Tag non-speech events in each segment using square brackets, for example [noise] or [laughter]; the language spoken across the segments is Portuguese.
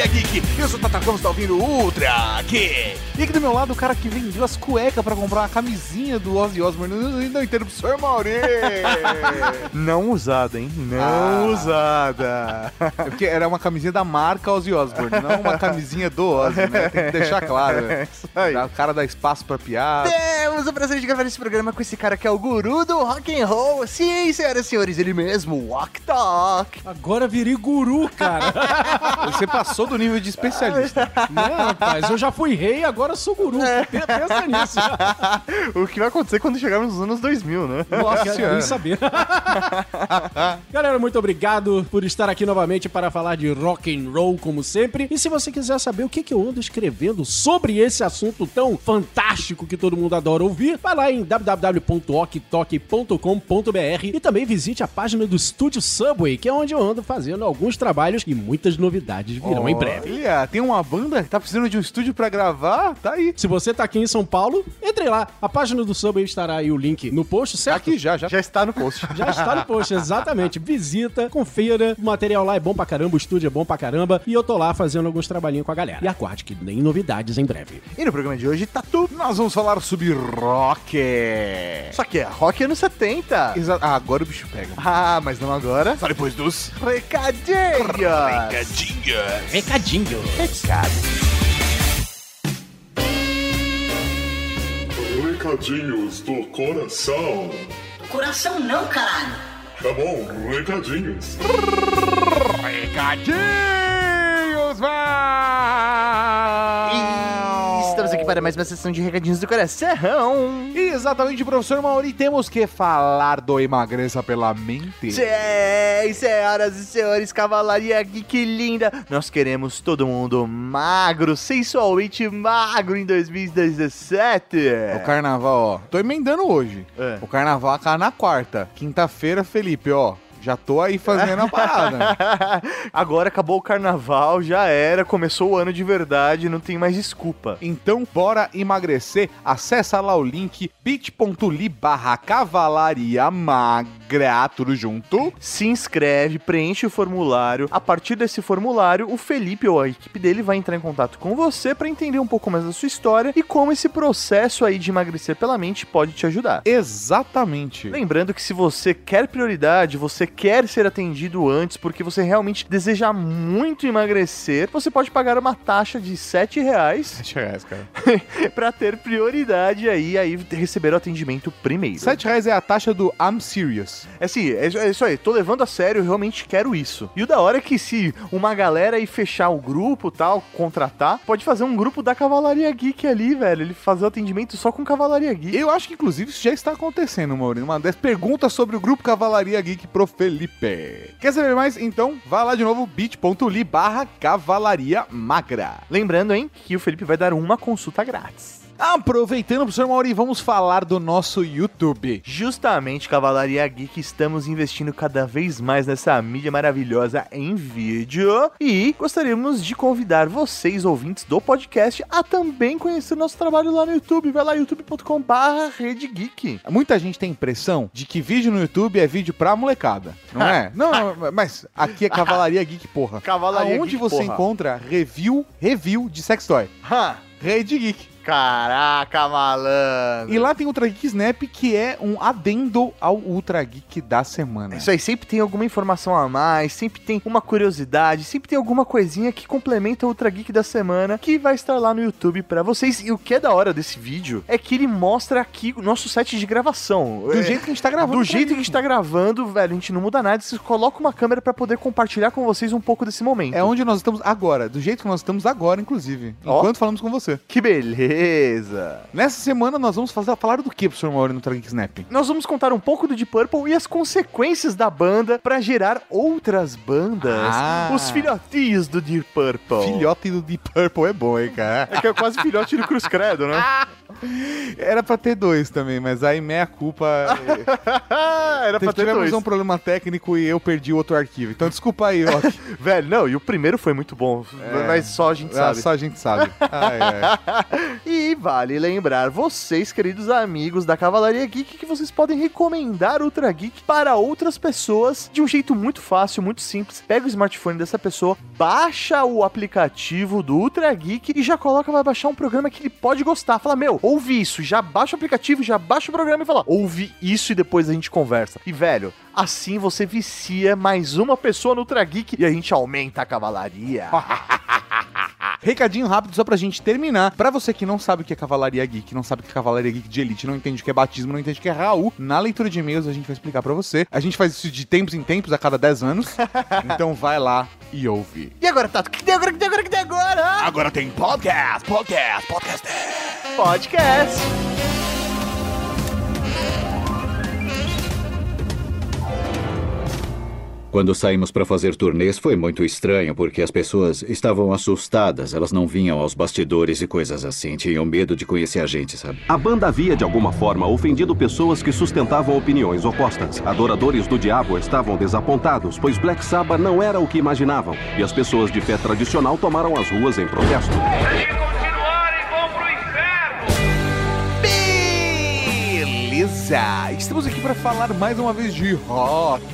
Cavalaria Geek. Eu sou o Tata Ramos, tá ouvindo Ultra Geek. E aqui do meu lado, o cara que vendeu as cuecas pra comprar uma camisinha do Ozzy Osbourne. Não, não entendo pro senhor Mauri. [laughs] Não usada, hein? Não Ah. usada. É porque era uma camisinha da marca Ozzy Osbourne, não uma camisinha do Ozzy, né? Tem que deixar claro. [laughs] É isso aí. O cara dá espaço pra piada. Temos o prazer de gravar esse programa com esse cara que é o guru do rock and roll. Sim, senhoras e senhores, ele mesmo, Walk Talk. Agora virei guru, cara. Você passou do nível de especialista. [laughs] né, rapaz? Eu já fui rei, agora sou guru. Pe- Pensa nisso. [laughs] o que vai acontecer quando chegarmos nos anos 2000, né? Nossa senhora. nem saber. [laughs] Galera, muito obrigado por estar aqui novamente para falar de rock and roll, como sempre. E se você quiser saber o que, que eu ando escrevendo sobre esse assunto tão fantástico que todo mundo adora ouvir, vai lá em www.oktok.com.br e também visite a página do Estúdio Subway, que é onde eu ando fazendo alguns trabalhos e muitas novidades virão em breve. Olha, tem uma banda que tá precisando de um estúdio pra gravar? Tá aí. Se você tá aqui em São Paulo, entre lá. A página do Subway estará aí o link no post, Tá certo? aqui já, já. Já está no post. Já está no post, exatamente. Visita, confira. O material lá é bom pra caramba, o estúdio é bom pra caramba. E eu tô lá fazendo alguns trabalhinhos com a galera. E aguarde que nem novidades em breve. E no programa de hoje, Tatu. Nós vamos falar sobre rock. Só que é rock anos 70. Exa ah, agora o bicho pega. Ah, mas não agora. Só depois dos Recadinhos. recadinhos. Recadinho. Recado. Recadinhos do coração. Coração não, caralho. Tá bom, recadinhos. Recadinhos, vai! Aqui para mais uma sessão de recadinhos do coração. E exatamente, professor Mauri, temos que falar do emagreça pela mente. Sim, senhoras e senhores, cavalaria geek linda. Nós queremos todo mundo magro, sensualmente magro em 2017. O carnaval, ó. Tô emendando hoje. É. O carnaval acaba na quarta. Quinta-feira, Felipe, ó. Já tô aí fazendo a parada. [laughs] Agora acabou o carnaval, já era, começou o ano de verdade, não tem mais desculpa. Então, bora emagrecer. Acessa lá o link bit.ly barra cavalaria magra, tudo junto. Se inscreve, preenche o formulário. A partir desse formulário, o Felipe ou a equipe dele vai entrar em contato com você para entender um pouco mais da sua história e como esse processo aí de emagrecer pela mente pode te ajudar. Exatamente. Lembrando que se você quer prioridade, você quer ser atendido antes porque você realmente deseja muito emagrecer, você pode pagar uma taxa de 7 reais 7 reais, cara. [laughs] para ter prioridade aí, aí receber o atendimento primeiro. 7 reais é a taxa do I'm serious. É assim, é isso- aí, tô levando a sério, eu realmente quero isso. E o da hora é que se uma galera aí fechar o grupo tal, contratar, pode fazer um grupo da Cavalaria Geek ali, velho. Ele fazer o atendimento só com Cavalaria Geek. Eu acho que, inclusive, isso já está acontecendo, Maurício. Uma das perguntas sobre o grupo Cavalaria Geek pro Felipe. Quer saber mais? Então, vá lá de novo, bit.ly barra cavalaria magra. Lembrando, hein, que o Felipe vai dar uma consulta grátis. Aproveitando, professor Mauri, vamos falar do nosso YouTube. Justamente, Cavalaria Geek, estamos investindo cada vez mais nessa mídia maravilhosa em vídeo. E gostaríamos de convidar vocês, ouvintes do podcast, a também conhecer nosso trabalho lá no YouTube. Vai lá, youtube.com/barra Rede Geek. Muita gente tem a impressão de que vídeo no YouTube é vídeo pra molecada, não é? Não, [laughs] não, mas aqui é Cavalaria Geek, porra. Cavalaria Aonde Geek, você porra. encontra review, review de sex toy? Ha! Rede Geek. Caraca, malandro. E lá tem Ultra Geek Snap, que é um adendo ao Ultra Geek da semana. Isso aí, sempre tem alguma informação a mais, sempre tem uma curiosidade, sempre tem alguma coisinha que complementa o Ultra Geek da semana que vai estar lá no YouTube pra vocês. E o que é da hora desse vídeo é que ele mostra aqui o nosso set de gravação. Do É, jeito que a gente tá gravando. Do pra jeito que a gente tá gravando, velho, a gente não muda nada. Você coloca uma câmera pra poder compartilhar com vocês um pouco desse momento. É onde nós estamos agora, do jeito que nós estamos agora, inclusive. Ó. Enquanto falamos com você. Que beleza! Nessa semana nós vamos fazer, falar do que, professor Mauri, no Geek Snap? Nós vamos contar um pouco do Deep Purple e as consequências da banda pra gerar outras bandas. Ah. Os filhotinhos do Deep Purple. Filhote do Deep Purple é bom, hein, cara? É que é quase filhote do Cruz Credo, né? [laughs] Era pra ter dois também, mas aí meia culpa. é, [laughs] Era pra ter tivemos dois. um problema técnico e eu perdi outro arquivo. Então desculpa aí, Rock. [laughs] Velho, não, e o primeiro foi muito bom, mas só a gente Ah, sabe. Só a gente sabe. [laughs] E vale lembrar vocês, queridos amigos da Cavalaria Geek, que vocês podem recomendar Ultra Geek para outras pessoas de um jeito muito fácil, muito simples. Pega o smartphone dessa pessoa, baixa o aplicativo do Ultra Geek e já coloca, vai baixar um programa que ele pode gostar. Fala, meu, ouve isso, já baixa o aplicativo, já baixa o programa e fala, ouve isso e depois a gente conversa. E velho, assim você vicia mais uma pessoa no Ultra Geek e a gente aumenta a cavalaria. [laughs] Recadinho rápido só pra gente terminar. Pra você que não sabe o que é Cavalaria Geek, não sabe o que é Cavalaria Geek de Elite, não entende o que é batismo, não entende o que é Raul, na leitura de e-mails a gente vai explicar pra você. A gente faz isso de tempos em tempos, a cada 10 anos. [laughs] então vai lá e ouve. E agora, Tato, o que tem agora, o que tem agora, o que tem agora? Agora tem podcast, podcast, podcast. Podcast. Quando saímos para fazer turnês foi muito estranho porque as pessoas estavam assustadas, elas não vinham aos bastidores e coisas assim, tinham medo de conhecer a gente, sabe? A banda havia, de alguma forma, ofendido pessoas que sustentavam opiniões opostas. Adoradores do diabo estavam desapontados, pois Black Sabbath não era o que imaginavam, e as pessoas de fé tradicional tomaram as ruas em protesto. Beleza! Estamos aqui pra falar mais uma vez de rock.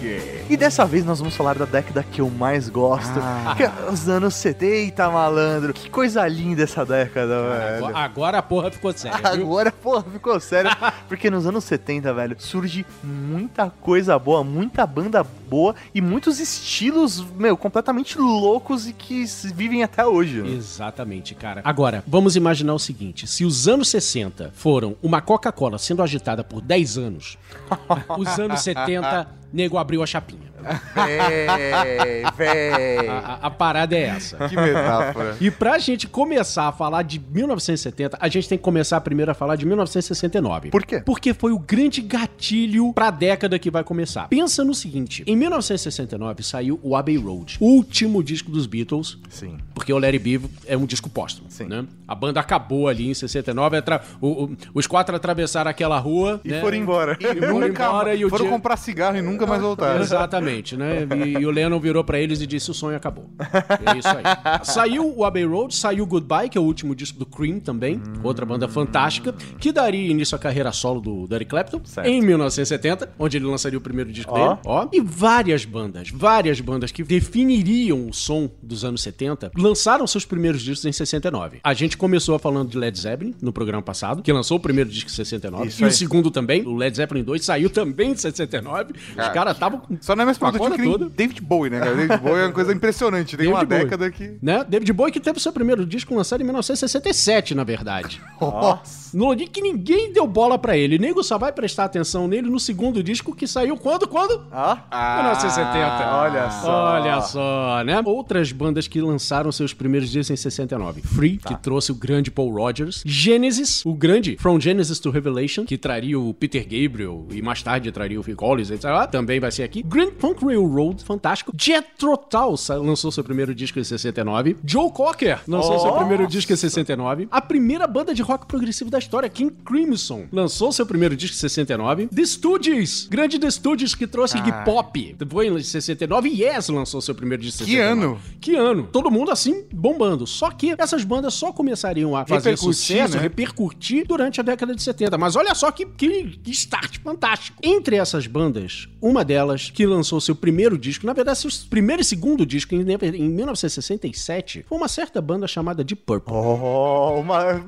E dessa vez nós vamos falar da década que eu mais gosto, Ah. que é os anos 70, malandro. Que coisa linda essa década, velho. Agora, agora a porra ficou séria, viu? Agora, porra, ficou sério. [laughs] Porque nos anos 70, velho, surge muita coisa boa, muita banda boa e muitos estilos, meu, completamente loucos e que vivem até hoje. Exatamente, cara. Agora, vamos imaginar o seguinte: se os anos 60 foram uma Coca-Cola sendo agitada por 10 anos, [laughs] os anos 70, nego abriu a chapinha. Véi, véi. A, a- a parada é essa. Que metáfora. E pra gente começar a falar de 1970, a gente tem que começar primeiro a falar de 1969. Por quê? Porque foi o grande gatilho pra década que vai começar. Pensa no seguinte: em 1969 saiu o Abbey Road, último disco dos Beatles. Sim. Porque o Larry Bivo é um disco póstumo, Sim. né? A banda acabou ali em 69, atra- o- o- os quatro atravessaram aquela rua E né? foram embora. E foram [laughs] embora e Foram dia- comprar cigarro e nunca mais voltaram. Exatamente, né? E, e o Lennon virou pra eles e disse: o sonho acabou. É isso aí. Saiu o Abbey Road, saiu Goodbye, que é o último disco do Cream também, outra banda fantástica, que daria início à carreira solo do Eric Clapton Certo. em 1970, onde ele lançaria o primeiro disco Ó. dele. Ó. E várias bandas, várias bandas que definiriam o som dos anos 70 lançaram seus primeiros discos em 69. A gente começou falando de Led Zeppelin no programa passado, que lançou o primeiro disco em 69, Isso e aí. o segundo também, o Led Zeppelin 2, saiu também em 69. Os caras estavam com Só não é mais produtivo que toda. David Bowie, né, cara? David [laughs] Bowie é uma coisa impressionante. Tem David uma Bowie. década que... né? David Bowie que teve seu primeiro disco lançado em 1967, na verdade. [laughs] Nossa. No dia que ninguém deu bola pra ele. O nego só vai prestar atenção nele no segundo disco que saiu quando? Quando? Ah, 1970. olha só. Olha só, né? Outras bandas que lançaram seus primeiros discos em 69. Free, que trouxe o grande Paul Rogers. Genesis, o grande From Genesis to Revelation, que traria o Peter Gabriel e mais tarde traria o Phil Collins, etc. Também vai ser aqui. Grand Funk Railroad, fantástico. Jethro Tull lançou seu primeiro disco em 69. Joe Cocker lançou seu primeiro disco em 69. A primeira banda de rock progressivo da história, King Crimson, lançou seu primeiro disco em 69. The Stooges, grande The Stooges que trouxe Iggy Pop, foi em 69. E Yes lançou seu primeiro disco em Que 69. ano? Que ano? Todo mundo assim bombando. Só que essas bandas só começariam a fazer Repercutir, sucesso, né? repercutir durante a década de 70. Mas olha só que, que, que start fantástico. Entre essas bandas, uma delas que lançou seu primeiro disco, na verdade, seu primeiro e segundo disco em, em 1967, foi uma certa banda chamada Deep Purple. Oh, uma.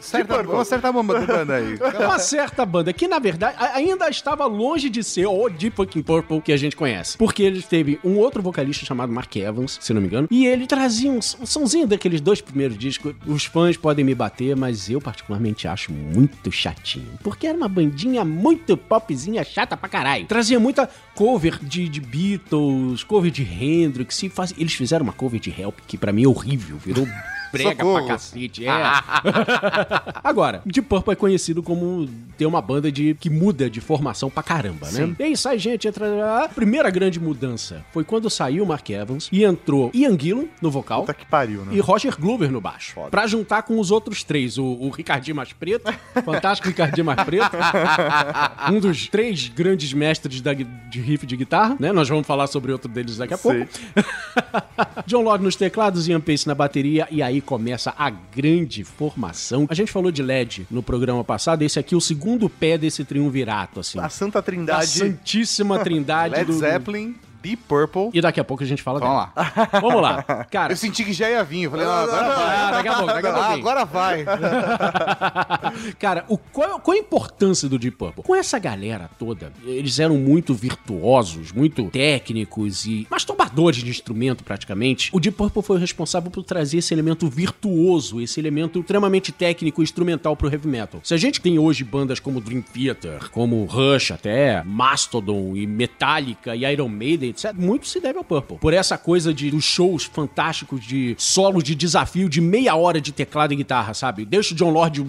Certa, vamos acertar a bomba do banda aí. [laughs] Uma certa banda que, na verdade, ainda estava longe de ser o Deep Fucking Purple que a gente conhece. Porque ele teve um outro vocalista chamado Mark Evans, se não me engano, e ele trazia um, um somzinho daqueles dois primeiros discos. Os fãs podem me bater, mas eu particularmente acho muito chatinho. Porque era uma bandinha muito popzinha chata pra caralho. Trazia muita cover de, de Beatles, cover de Hendrix, faz- eles fizeram uma cover de Help, que pra mim é horrível, virou brega Socorro. pra cacete, é. [laughs] Agora, Deep Purple é conhecido como ter uma banda de que muda de formação pra caramba, né? E aí sai gente, entra... A primeira grande mudança foi quando saiu o Mark Evans e entrou Ian Gillan no vocal. Puta que pariu, né? E Roger Glover no baixo. Pra juntar com os outros três. O, o Ricardinho mais preto, fantástico Ricardinho mais preto. um dos três grandes mestres da de riff de guitarra, né? Nós vamos falar sobre outro deles daqui a pouco. [laughs] John Lord nos teclados, Ian Pace na bateria. E aí começa a grande formação. A gente falou de LED no programa passado. Esse aqui é o segundo pé desse triunvirato, assim. A Santa Da Trindade. Santíssima Trindade [laughs] Led do... Zeppelin, Deep Purple. E daqui a pouco a gente fala Vamos dela. lá. Vamos lá. [laughs] Cara, Eu senti que já ia vir. Eu falei, não, agora vai. Ah, daqui a pouco, daqui a [laughs] Ah, pouquinho. agora vai. [laughs] Cara, o, qual, qual a importância do Deep Purple? Com essa galera toda, eles eram muito virtuosos, muito técnicos e masturbadores de instrumento, praticamente. O Deep Purple foi o responsável por trazer esse elemento virtuoso, esse elemento extremamente técnico e instrumental pro heavy metal. Se a gente tem hoje bandas como Dream Theater, como Rush até, Mastodon e Metallica e Iron Maiden, etc., muito se deve ao Purple. Por essa coisa de dos shows fantásticos de solo de desafio de meia hora de teclado e guitarra, sabe? Deixa o John Lord e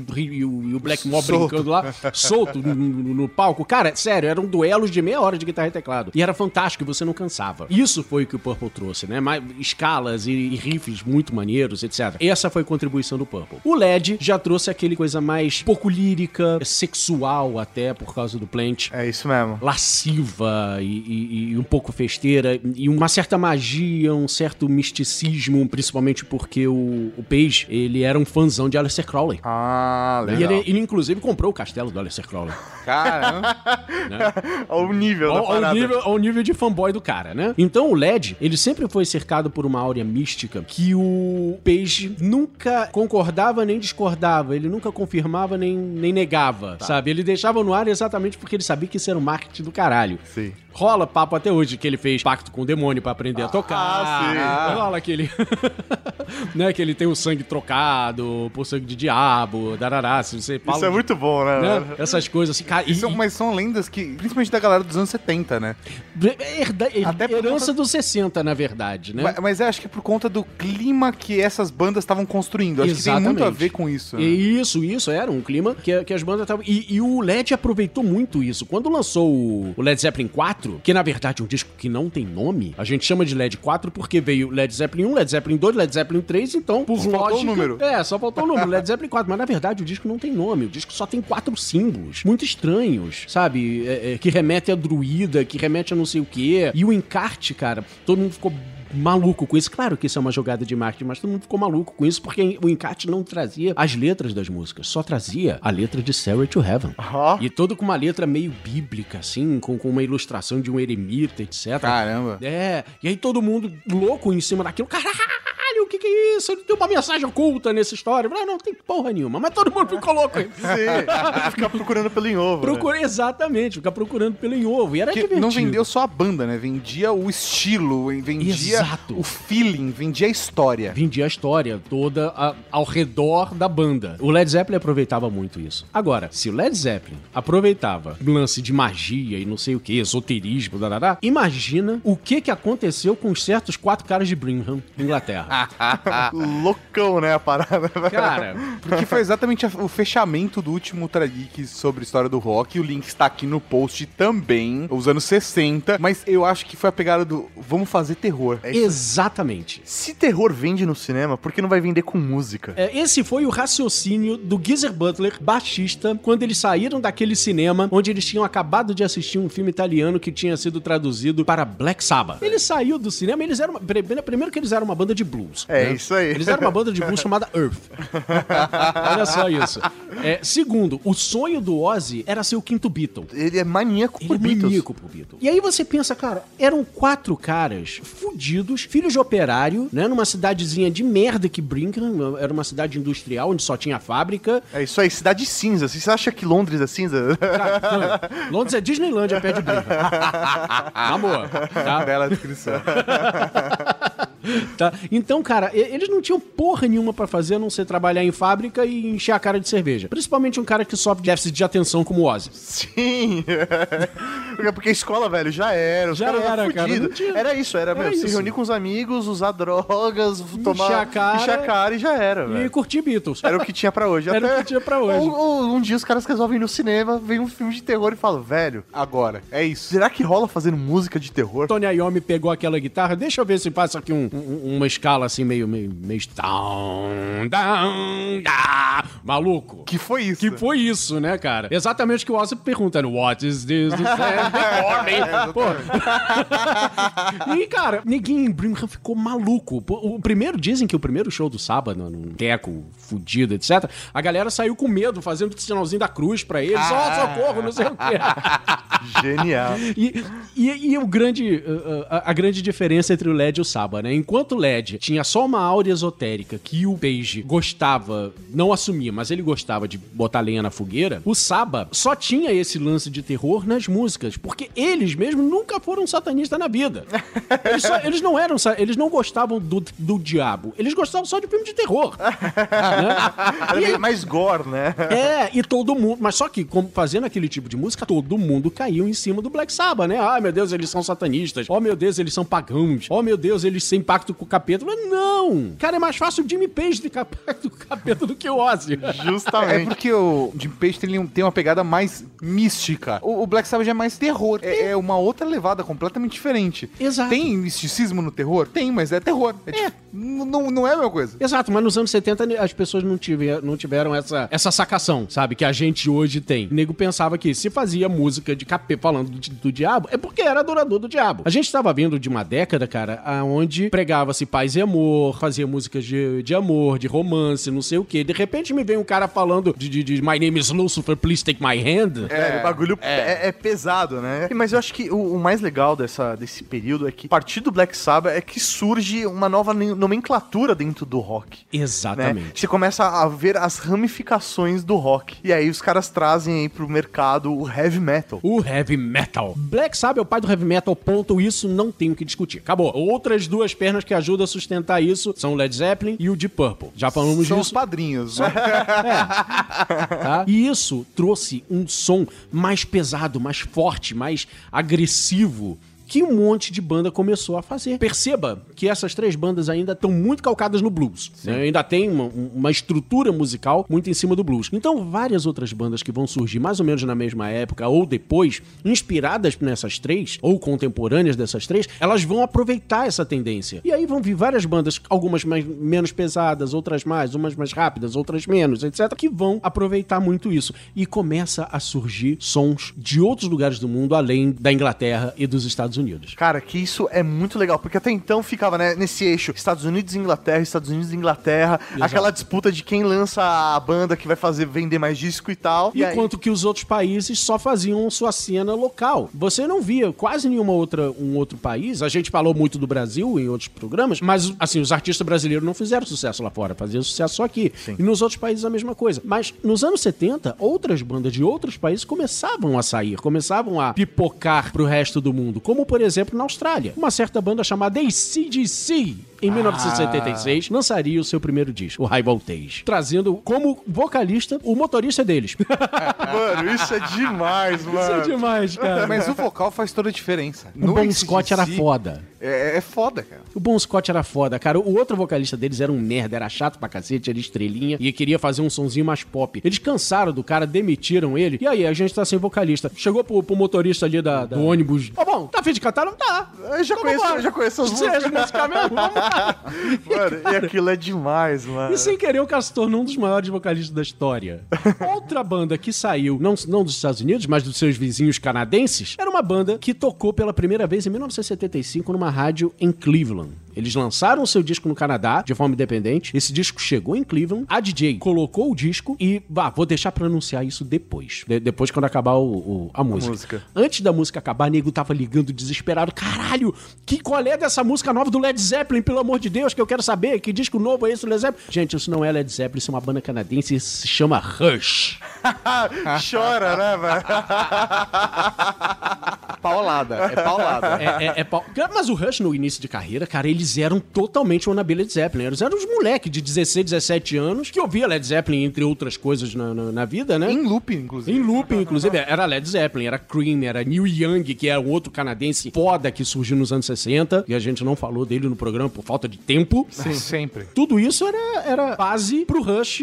o, e o- Blackmore Solto. brincando lá, solto no, no- no palco. Cara, sério, eram duelos de meia hora de guitarra e teclado. E era fantástico, e você não cansava. Isso foi o que o Purple trouxe, né? Mais, escalas e, e riffs muito maneiros, etc. Essa foi a contribuição do Purple. O LED já trouxe aquele coisa mais pouco lírica, sexual até, por causa do Plant É isso mesmo. lasciva e, e- e um pouco festeira e uma certa magia, um certo misticismo, principalmente porque o, o Page, ele era um fãzão de Aleister Crowley. Ah, E legal. ele, ele, inclusive, comprou o castelo do Aleister Crowley. Caramba. [laughs] Olha o nível da Ao, ao parada. nível, ao nível de fanboy do cara, né? Então o LED, ele sempre foi cercado por uma áurea mística que o Page nunca concordava nem discordava, ele nunca confirmava nem, nem negava, sabe? Ele deixava no ar exatamente porque ele sabia que isso era um marketing do caralho. Sim. Rola papo até hoje que ele fez pacto com o demônio pra aprender a tocar. Ah, sim. Rola que ele. [laughs] né, que ele tem o sangue trocado por sangue de diabo, darará. Se você fala. Isso é muito bom, né? né, essas coisas assim, cara. E, São, mas são lendas que, principalmente da galera dos anos 70, né? herda- her- Até herança conta- dos 60, na verdade, né? Mas, mas eu acho que é por conta do clima que essas bandas estavam construindo. Acho que tem muito a Exatamente. ver com isso. né? E Isso, isso, era um clima que, que as bandas estavam. E, e o LED aproveitou muito isso. Quando lançou o, o Led Zeppelin 4, que na verdade é um disco que não tem nome, a gente chama de LED 4 porque veio Led Zeppelin 1, Led Zeppelin 2, Led Zeppelin 3, então, por Só faltou lógica. o número. É, só faltou o número, Led Zeppelin 4. Mas na verdade o disco não tem nome, o disco só tem quatro símbolos, muito estranhos, sabe? É, é, que remete a druida, que remete a não sei o quê. E o encarte, cara, todo mundo ficou maluco com isso. Claro que isso é uma jogada de marketing, mas todo mundo ficou maluco com isso porque o encarte não trazia as letras das músicas, só trazia a letra de Sarah to Heaven. E todo com uma letra meio bíblica, assim, com, com uma ilustração de um eremita, etc. Caramba. É, e aí todo mundo louco em cima daquilo. Caralho, o que que é isso? Ele tem uma mensagem oculta nessa história. Ah, não tem porra nenhuma, mas todo mundo ficou louco. [laughs] Sim. Ficar procurando pelo em ovo. né? Procura exatamente, ficar procurando pelo em ovo. E era Que divertido. não vendeu só a banda, né? Vendia o estilo, vendia Exato. o feeling, vendia a história. vendia a história toda a- ao redor da banda. O Led Zeppelin aproveitava muito isso. Agora, se o Led Zeppelin aproveitava lance de magia e não sei o que, esoterismo, darará, imagina o que que aconteceu com os certos quatro caras de Brigham, Inglaterra. [laughs] Loucão, né, a parada. Cara, Porque foi exatamente o fechamento do último Ultra Geek sobre a história do rock. O link está aqui no post também, os anos 60. Mas eu acho que foi a pegada do vamos fazer terror. É exatamente. Se terror vende no cinema, por que não vai vender com música? É, esse foi o raciocínio do Geezer Butler, baixista, quando eles saíram daquele cinema onde eles tinham acabado de assistir um filme italiano que tinha sido traduzido para Black Sabbath. Ele saiu do cinema, eles eram. Primeiro que eles eram uma banda de blues. É, né? isso aí. Eles eram uma banda de blues [laughs] chamada Earth. Olha só isso. É, segundo, o sonho do Ozzy era ser o quinto Beatle. Ele é maníaco Ele por é Beatles. maníaco pro Beatle. E aí você pensa, cara, eram quatro caras fudidos, filhos de operário, né? Numa cidadezinha de merda que Brigham, era uma cidade industrial onde só tinha fábrica. É isso aí, cidade cinza. Você acha que Londres é cinza? Cara, [laughs] Londres é Disneylandia perto de Brigham. [laughs] Na boa, tá? Bela descrição. [laughs] Tá? Então, cara, e- eles não tinham porra nenhuma pra fazer a não ser trabalhar em fábrica e encher a cara de cerveja. Principalmente um cara que sofre déficit de atenção como o Ozzy. Sim. Porque- [laughs] Porque a escola, velho, já era. Os Já caras era, eram cara, tinha- Era isso, era, Era meu, se reunir com os amigos, usar drogas, tomar. Encher a cara. encher a cara e já era, E velho. curtir Beatles. Era o que tinha pra hoje. [laughs] Era o Até- que tinha pra hoje. Ou, ou um dia os caras resolvem ir no cinema, vem um filme de terror e falam, velho, Agora, é isso. será que rola fazendo música de terror? Tony Iommi pegou aquela guitarra, deixa eu ver se passa aqui um- um- uma escala assim meio meio, meio down, down, down. maluco. Que foi isso? Que foi isso, né, cara? Exatamente o que o Ozzy pergunta, né? What is this? [laughs] Pô. [laughs] e, cara, ninguém em Birmingham ficou maluco. O primeiro, dizem que o primeiro show do sábado, num teco fudido, etc., a galera saiu com medo, fazendo o sinalzinho da cruz pra eles. Ó, socorro, não sei o quê. Genial. E, e, e o grande, uh, uh, a, a grande diferença entre o LED e o Saba, né? Enquanto o LED tinha só uma áurea esotérica que o Page gostava, não assumia, mas ele gostava de botar lenha na fogueira, o Saba só tinha esse lance de terror nas músicas, porque eles mesmos nunca foram satanistas na vida. Eles, só- eles não eram, eles não gostavam do, do diabo, eles gostavam só de filme de terror. Meio mais gore, né? É, e todo mundo. Mas só que, como fazendo aquele tipo de música, todo mundo caiu em cima do Black Sabbath, né? Ai, meu Deus, eles são satanistas. Oh, meu Deus, eles são pagãos. Oh, meu Deus, eles têm pacto com o capeta. Mas não! Cara, é mais fácil o Jimmy Page ter ca- pacto com o capeta do que o Ozzy. É Justamente. porque o Jim Page tem, tem uma pegada mais mística. O, o Black Sabbath é mais terror. É, é uma outra levada completamente diferente. Exato. Tem misticismo no terror? Tem, mas é terror. É, tipo, n- não, não é a mesma coisa. Exato, mas nos anos 70 as pessoas não, tiver, não tiveram essa, essa sacação, sabe? Que a gente hoje tem. O nego pensava que se fazia música de capê falando do, do diabo, é porque era adorador do diabo. A gente estava vindo de uma década, cara, onde pregava-se paz e amor, fazia músicas de, de amor, de romance, não sei o quê. De repente me vem um cara falando de, de, de My name is Lucifer, please take my hand. É, o bagulho é, é pesado, né? Mas eu acho que o, o mais legal dessa, desse período é que, a partir do Black Sabbath, é que surge uma nova nomenclatura dentro do rock. né? Exatamente. Você começa a ver as ramificações do rock. E aí os caras trazem aí pro mercado o heavy metal. O heavy metal. Black Sabbath é o pai do heavy metal, ponto. Isso não tem o que discutir. Acabou. Outras duas pernas que ajudam a sustentar isso são o Led Zeppelin e o Deep Purple. Já falamos São os disso. padrinhos, né? [laughs] tá? E isso trouxe um som mais pesado, mais forte, mais agressivo. Que um monte de banda começou a fazer. Perceba que essas três bandas ainda estão muito calcadas no blues. né? Ainda tem uma, uma estrutura musical muito em cima do blues. Então, várias outras bandas que vão surgir mais ou menos na mesma época ou depois, inspiradas nessas três, ou contemporâneas dessas três, elas vão aproveitar essa tendência. E aí vão vir várias bandas, algumas mais, menos pesadas, outras mais, umas mais rápidas, outras menos, etc., que vão aproveitar muito isso. E começa a surgir sons de outros lugares do mundo, além da Inglaterra e dos Estados Unidos. Cara, que isso é muito legal, porque até então ficava, né, nesse eixo Estados Unidos e Inglaterra, Estados Unidos e Inglaterra, aquela disputa de quem lança a banda que vai fazer vender mais disco e tal. E aí- Enquanto que os outros países só faziam sua cena local. Você não via quase nenhuma outra um outro país. A gente falou muito do Brasil em outros programas, mas assim, os artistas brasileiros não fizeram sucesso lá fora, faziam sucesso só aqui. E nos outros países a mesma coisa. Mas nos anos 70, outras bandas de outros países começavam a sair, começavam a pipocar pro resto do mundo, como por exemplo na Austrália. Uma certa banda chamada ACDC em 1976, lançaria o seu primeiro disco, o High Voltage, trazendo como vocalista o motorista deles. [laughs] Mano, isso é demais, mano. Isso é demais, cara. Mas o vocal faz toda a diferença. O Bon Scott era foda. É, é foda, cara. O Bon Scott era foda, cara. O outro vocalista deles era um merda, era chato pra cacete, era estrelinha e queria fazer um sonzinho mais pop. Eles cansaram do cara, demitiram ele. E aí, a gente tá sem vocalista. Chegou pro, pro motorista ali da, da- do ônibus. Ó, bom, tá afim de cantar? Não tá. Eu já Então conheço, já conheço as Você é músicas. de música mesmo? Vamos. [laughs] Mano, e aquilo é demais, mano. E sem querer, o cara se tornou um dos maiores vocalistas da história. Outra banda que saiu, não, não dos Estados Unidos, mas dos seus vizinhos canadenses, era uma banda que tocou pela primeira vez em 1975 numa rádio em Cleveland. Eles lançaram o seu disco no Canadá de forma independente. Esse disco chegou em Cleveland. A DJ colocou o disco e, vá, vou deixar pra anunciar isso depois. De- depois, quando acabar o, o- a, música. música. Antes da música acabar, nego tava ligando desesperado. Caralho, que qual é dessa música nova do Led Zeppelin, pelo amor de Deus, que eu quero saber. Que disco novo é esse do Led Zeppelin? Gente, isso não é Led Zeppelin, isso é uma banda canadense, se chama Rush. [laughs] Chora, né, velho? Paulada, é paulada. É, é- é pau- Mas o Rush, no início de carreira, cara, eles eram totalmente wannabe Led Zeppelin. Eles eram os moleques de 16, 17 anos que ouvia Led Zeppelin, entre outras coisas, na, na, na vida, né? Em loop, inclusive. Em looping, inclusive, era Led Zeppelin, era Cream, era Neil Young, que era um outro canadense foda que surgiu nos anos 60, e a gente não falou dele no programa por falta de tempo. Sim, sempre. Tudo isso era, era base pro Rush,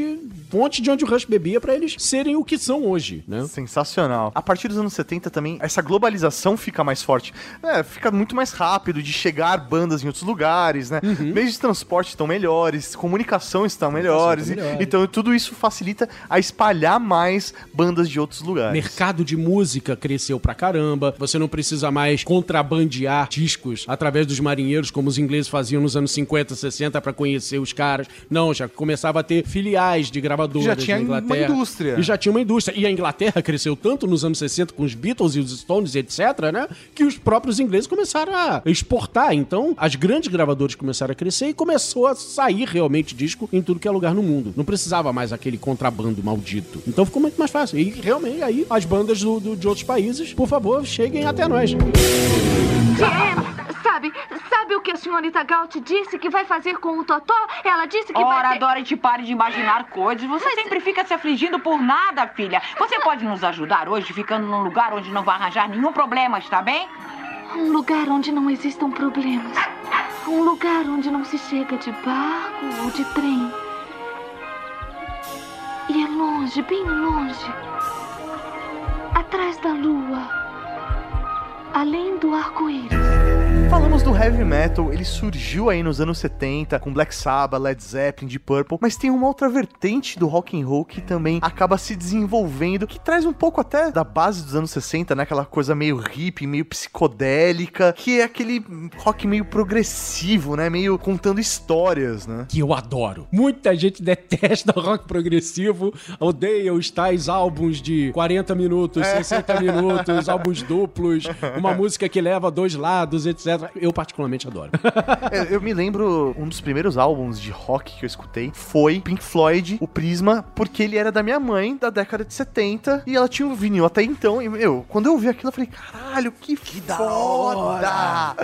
fonte de onde o Rush bebia pra eles serem o que são hoje, né? Sensacional. A partir dos anos 70 também, essa globalização fica mais forte. É, fica muito mais rápido de chegar bandas em outros lugares, né? Meios de transporte estão melhores, comunicação estão melhores. tá e- melhores. então tudo isso facilita a espalhar mais bandas de outros lugares. Mercado de música cresceu pra caramba. Você não precisa mais contrabandear discos através dos marinheiros, como os ingleses faziam nos anos 50, 60 pra conhecer os caras. Não, já começava a ter filiais de gravadoras Já tinha na uma Inglaterra. indústria. E já tinha uma indústria. E a Inglaterra cresceu tanto nos anos 60 com os Beatles e os Stones, etc, né? Que os próprios ingleses começaram a exportar. Então, as grandes gravadoras começaram a crescer e começou a sair realmente disco em tudo que é lugar no mundo. Não precisava mais aquele contrabando maldito. Então ficou muito mais fácil. E realmente aí as bandas do- do- de outros países, por favor, cheguem até nós. Sabe o que a senhorita Galt disse que vai fazer com o Totó? Ela disse que Ora, vai ter... Dorothy, pare de imaginar coisas. Você sempre fica se afligindo por nada, filha. Você pode nos ajudar hoje ficando num lugar onde não vai arranjar nenhum problema, está bem? Um lugar onde não existam problemas. Um lugar onde não se chega de barco ou de trem. E é longe, bem longe. Atrás da lua. Além do arco-íris. Falamos do heavy metal, ele surgiu aí nos anos 70 com Black Sabbath, Led Zeppelin, Deep Purple, mas tem uma outra vertente do rock and roll que também acaba se desenvolvendo, que traz um pouco até da base dos anos 60, né? Aquela coisa meio hippie, meio psicodélica, que é aquele rock meio progressivo, né? Meio contando histórias, né? que eu adoro. Muita gente detesta [laughs] rock progressivo, odeia os tais álbuns de 40 minutos, 60 minutos, [laughs] álbuns duplos, uma música que leva dois lados, etc. Eu particularmente adoro. [laughs] É, eu me lembro, um dos primeiros álbuns de rock que eu escutei foi Pink Floyd, o Prisma, porque ele era da minha mãe, da década de 70, e ela tinha um vinil até então, e, meu, quando eu ouvi aquilo, eu falei, caralho, que, foda!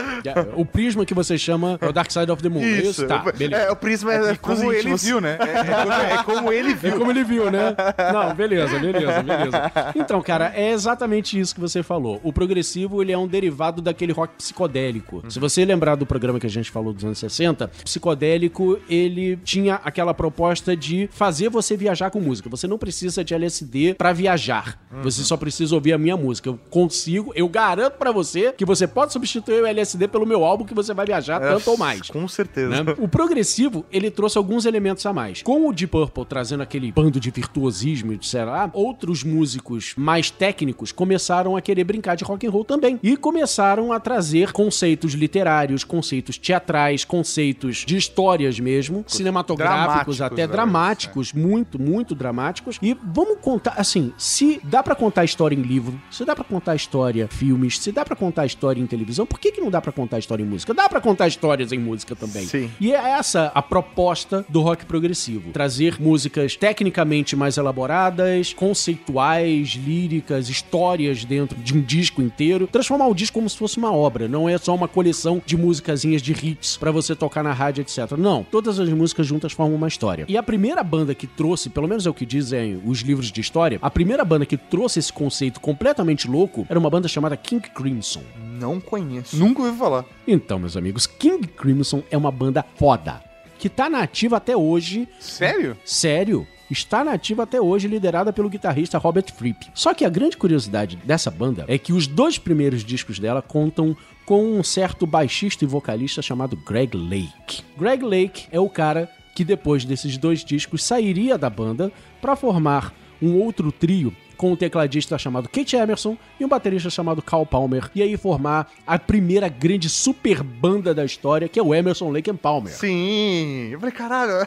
o prisma que você chama é o Dark Side of the Moon. é Isso, Tá, beleza. é, o Prisma é, E como ele viu, né? [laughs] É, é como, é como ele É viu. como ele viu, né? Não, beleza, beleza, beleza. Então, cara, é exatamente isso que você falou. O progressivo, ele é um derivado daquele rock psicodélico. Se você lembrar do programa que a gente falou dos anos 60, o psicodélico, ele tinha aquela proposta de fazer você viajar com música. Você não precisa de LSD pra viajar. Você só precisa ouvir a minha música. Eu consigo, eu garanto pra você que você pode substituir o LSD pelo meu álbum que você vai viajar tanto ou mais. Com certeza. né? O progressivo, ele trouxe alguns elementos a mais. Com o Deep Purple trazendo aquele bando de virtuosismo e sei lá, outros músicos mais técnicos começaram a querer brincar de rock and roll também. E começaram a trazer conceitos literários, conceitos teatrais, conceitos de histórias mesmo, cinematográficos, Dramáticos, até dramáticos, muito, muito dramáticos. E vamos contar, assim, se dá pra contar história em livro, se dá pra contar história em filmes, se dá pra contar história em televisão, por que, que não dá pra contar história em música? Dá pra contar histórias em música também. Sim. E é essa a proposta do rock progressivo. Trazer músicas tecnicamente mais elaboradas, conceituais, líricas, histórias dentro de um disco inteiro. Transformar o disco como se fosse uma obra. Não é só uma coleção de musicazinhas de hits pra você tocar na rádio, etc. Não. Todas as músicas juntas formam uma história. E a primeira banda que trouxe, pelo menos é o que dizem os livros de história, a primeira banda que trouxe esse conceito completamente louco era uma banda chamada King Crimson. Não conheço. Nunca ouvi falar. Então, meus amigos, King Crimson é uma banda foda. Que tá nativa até hoje, Sério? sério, está nativa até hoje, liderada pelo guitarrista Robert Fripp. Só que a grande curiosidade dessa banda é que os dois primeiros discos dela contam com um certo baixista e vocalista chamado Greg Lake. Greg Lake é o cara que depois desses dois discos sairia da banda para formar um outro trio com um tecladista chamado Kate Emerson e um baterista chamado Carl Palmer, e aí formar a primeira grande super banda da história, que é o Emerson Lake and Palmer. Sim. Eu falei, caralho, [laughs]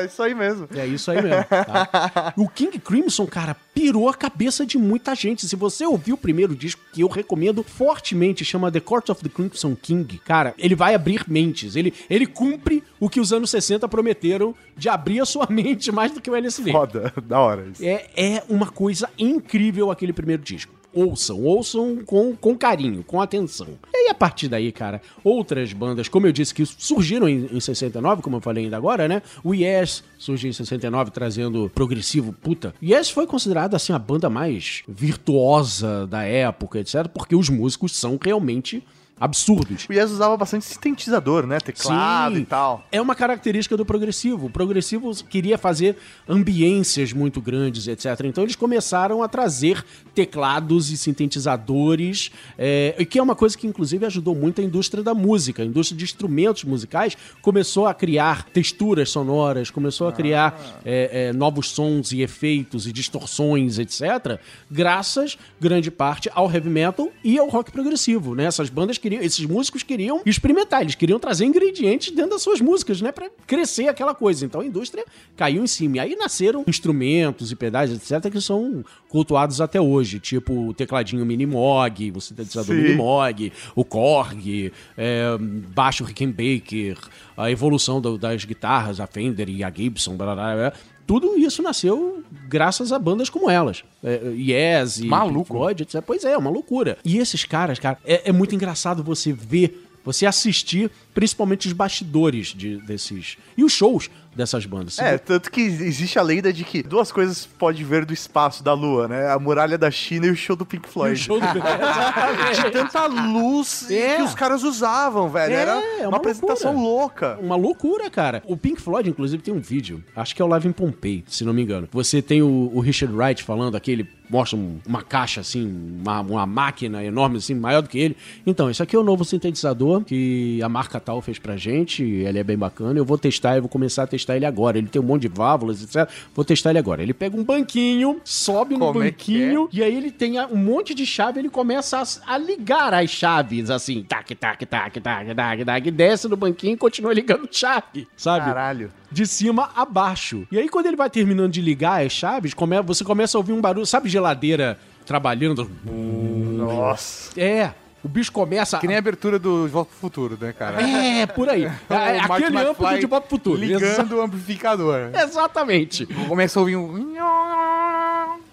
é isso aí mesmo. É isso aí mesmo. tá? [laughs] O King Crimson, cara, pirou a cabeça de muita gente. Se você ouviu o primeiro disco, que eu recomendo fortemente, chama The Court of the Crimson King, cara, ele vai abrir mentes. Ele, ele cumpre o que os anos 60 prometeram de abrir a sua [laughs] mente mais do que o LSD. Foda, [laughs] da hora isso. É, é uma coisa incrível aquele primeiro disco. Ouçam, ouçam com, com carinho, com atenção. E aí, a partir daí, cara, outras bandas, como eu disse, que surgiram em, em 69, como eu falei ainda agora, né? O Yes surgiu em 69 trazendo progressivo, puta. Yes foi considerado, assim, a banda mais virtuosa da época, etc., porque os músicos são realmente absurdos. O Yes usava bastante sintetizador, né? Teclado Sim. e tal. É uma característica do progressivo. O progressivo queria fazer ambiências muito grandes, etc. Então eles começaram a trazer teclados e sintetizadores, é, e que é uma coisa que inclusive ajudou muito a indústria da música. A indústria de instrumentos musicais começou a criar texturas sonoras, começou a criar é, é, novos sons e efeitos e distorções, etc. Graças, grande parte, ao heavy metal e ao rock progressivo, né? Essas bandas queriam, esses músicos queriam experimentar, eles queriam trazer ingredientes dentro das suas músicas, né? Pra crescer aquela coisa. Então a indústria caiu em cima. E aí nasceram instrumentos e pedais, etc., que são cultuados até hoje, tipo o tecladinho Minimoog, o sintetizador Sim. Minimoog, o Korg, é, baixo Rickenbacker, a evolução do- das guitarras, a Fender e a Gibson, blá, blá, blá. Tudo isso nasceu graças a bandas como elas. É, Yes e Maluco. Floyd, etc. Pois é, é uma loucura. E esses caras, cara, é, é muito engraçado você ver, você assistir, principalmente os bastidores de- desses. E os shows dessas bandas. É, tanto que existe a lenda de que duas coisas pode ver do espaço da Lua, né? A muralha da China e o show do Pink E o Floyd. show do [laughs] De tanta luz É. que os caras usavam, velho. É, Era é uma, uma apresentação louca. Uma loucura, cara. O Pink Floyd, inclusive, tem um vídeo. Acho que é o Live em Pompeii, se não me engano. Você tem o, o Richard Wright falando aqui, ele mostra um- uma caixa, assim, uma, uma máquina enorme, assim, maior do que ele. Então, esse aqui é o novo sintetizador que a marca tal fez pra gente. Ele é bem bacana. Eu vou testar, eu vou começar a testar ele agora. Ele tem um monte de válvulas, etc. Vou testar ele agora. Ele pega um banquinho, sobe no Como é que banquinho, e aí ele tem um monte de chave, ele começa a, a ligar as chaves, assim, tac, tac, tac, tac, tac, tac, desce no banquinho e continua ligando chave, sabe? Caralho. De cima a baixo. E aí, quando ele vai terminando de ligar as chaves, come- você começa a ouvir um barulho, sabe geladeira trabalhando? Nossa. É, o bicho começa... Que nem a abertura do De Volta pro Futuro, né, cara? É, por aí. [laughs] É, aquele amplo McFly de Bob Futuro. Ligando o amplificador. [laughs] Exatamente. Começa a ouvir um...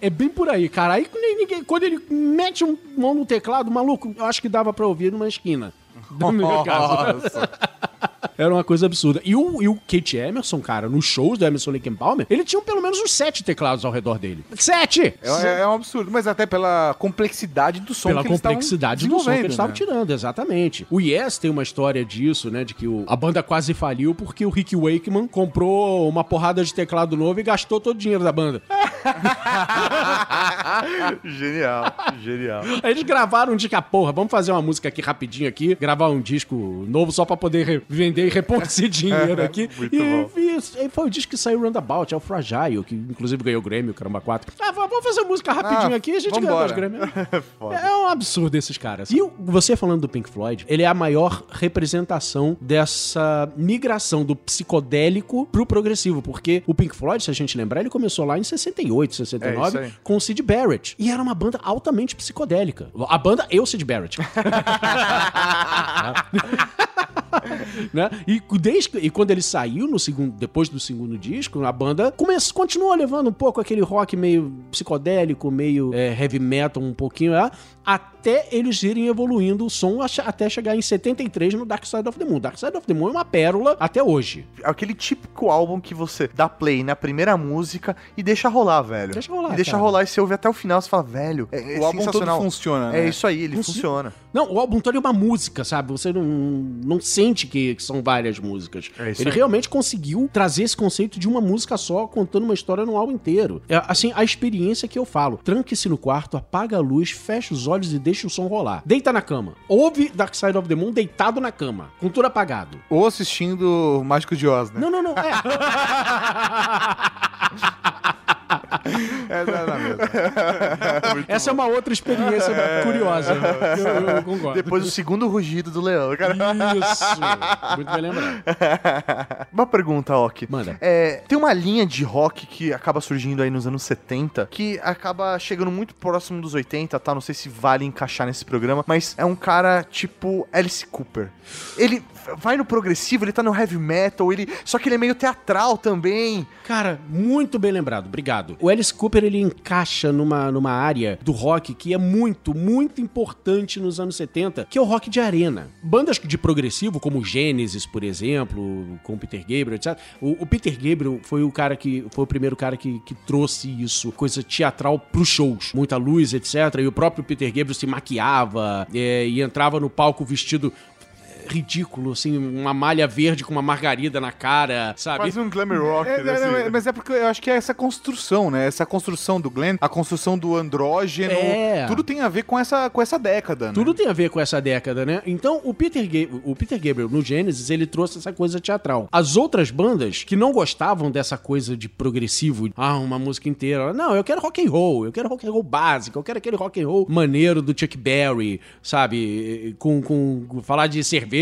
É bem por aí, cara. Aí quando ele mete um mão no teclado, maluco, eu acho que dava pra ouvir numa esquina. Da minha casa. Era uma coisa absurda. E o, e o Kate Emerson, cara, nos shows do Emerson Lake and Palmer, ele tinha pelo menos uns sete teclados ao redor dele. Sete! É, é um absurdo, mas até pela complexidade do som Pela que eles estavam complexidade do som que eles estavam desenvolvendo, tirando, exatamente. O Yes tem uma história disso, né? De que o- a banda quase faliu porque o Rick Wakeman comprou uma porrada de teclado novo e gastou todo o dinheiro da banda. [laughs] genial, genial. Aí eles gravaram um disco, ah, porra, vamos fazer uma música aqui rapidinho aqui, gravar um disco novo só pra poder vender e repor esse [laughs] dinheiro aqui. Muito e, bom. Aí foi o disco que saiu Roundabout, é o Fragile, que inclusive ganhou o Grammy, o Caramba 4. Ah, vamos fazer música rapidinho Ah, aqui e a gente ganha dois Grammy. [laughs] é um absurdo esses caras. E você falando do Pink Floyd, ele é a maior representação dessa migração do psicodélico pro progressivo, porque o Pink Floyd, se a gente lembrar, ele começou lá em 68, 69, É com o Sid Barrett. E era uma banda altamente psicodélica. A banda e o Sid Barrett. [laughs] [laughs] né? E, desde, e quando ele saiu no segundo, depois do segundo disco, a banda começou, continuou levando um pouco aquele rock meio psicodélico, meio é, heavy metal, um pouquinho, é, até eles irem evoluindo o som até chegar em 73 no Dark Side of the Moon. Dark Side of the Moon é uma pérola até hoje. Aquele típico álbum que você dá play na primeira música e deixa rolar, velho. Deixa rolar, E deixa cara. rolar e você ouve até o final, você fala, velho, é, é O álbum todo funciona, É né? isso aí, ele Funci- funciona. Não, o álbum todo é uma música, sabe? Você não, não sente que, que são várias músicas. É isso Ele aí. realmente conseguiu trazer esse conceito de uma música só, contando uma história no álbum inteiro. É, assim, a experiência que eu falo. Tranque-se no quarto, apaga a luz, fecha os olhos e deixa o som rolar. Deita na cama. Ouve Dark Side of the Moon deitado na cama, com tudo apagado. Ou assistindo Mágico de Oz, né? Não, não, não. É. [laughs] É, não, mesmo. Essa é uma outra experiência curiosa. Eu, eu concordo. Depois o segundo rugido do leão, cara. Isso. Muito bem lembrado. [laughs] Uma pergunta, Ok. Manda. É, tem uma linha de rock que acaba surgindo aí nos anos 70, que acaba chegando muito próximo dos 80, tá? Não sei se vale encaixar nesse programa, mas é um cara tipo Alice Cooper. Ele vai no progressivo, ele tá no heavy metal, ele só que ele é meio teatral também. Cara, muito bem lembrado, obrigado. O Alice Cooper ele encaixa numa, numa área do rock que é muito, muito importante nos anos 70, que é o rock de arena. Bandas de progressivo, como Genesis, por exemplo, com Peter Gabriel, etc. O, o Peter Gabriel foi o cara que foi o primeiro cara que, que trouxe isso, coisa teatral pros shows. Muita luz, etc. E o próprio Peter Gabriel se maquiava é, e entrava no palco vestido ridículo, assim, uma malha verde com uma margarida na cara, sabe? Quase um glam rock, É, né, assim. mas é porque eu acho que é essa construção, né? Essa construção do Glenn, a construção do andrógeno, É. tudo tem a ver com essa, com essa década, né? Tudo tem a ver com essa década, né? Então, o Peter, Ga- o Peter Gabriel, no Genesis, ele trouxe essa coisa teatral. As outras bandas que não gostavam dessa coisa de progressivo, ah, uma música inteira. Não, eu quero rock and roll, eu quero rock and roll básico, eu quero aquele rock and roll maneiro do Chuck Berry, sabe? Com, com falar de cerveja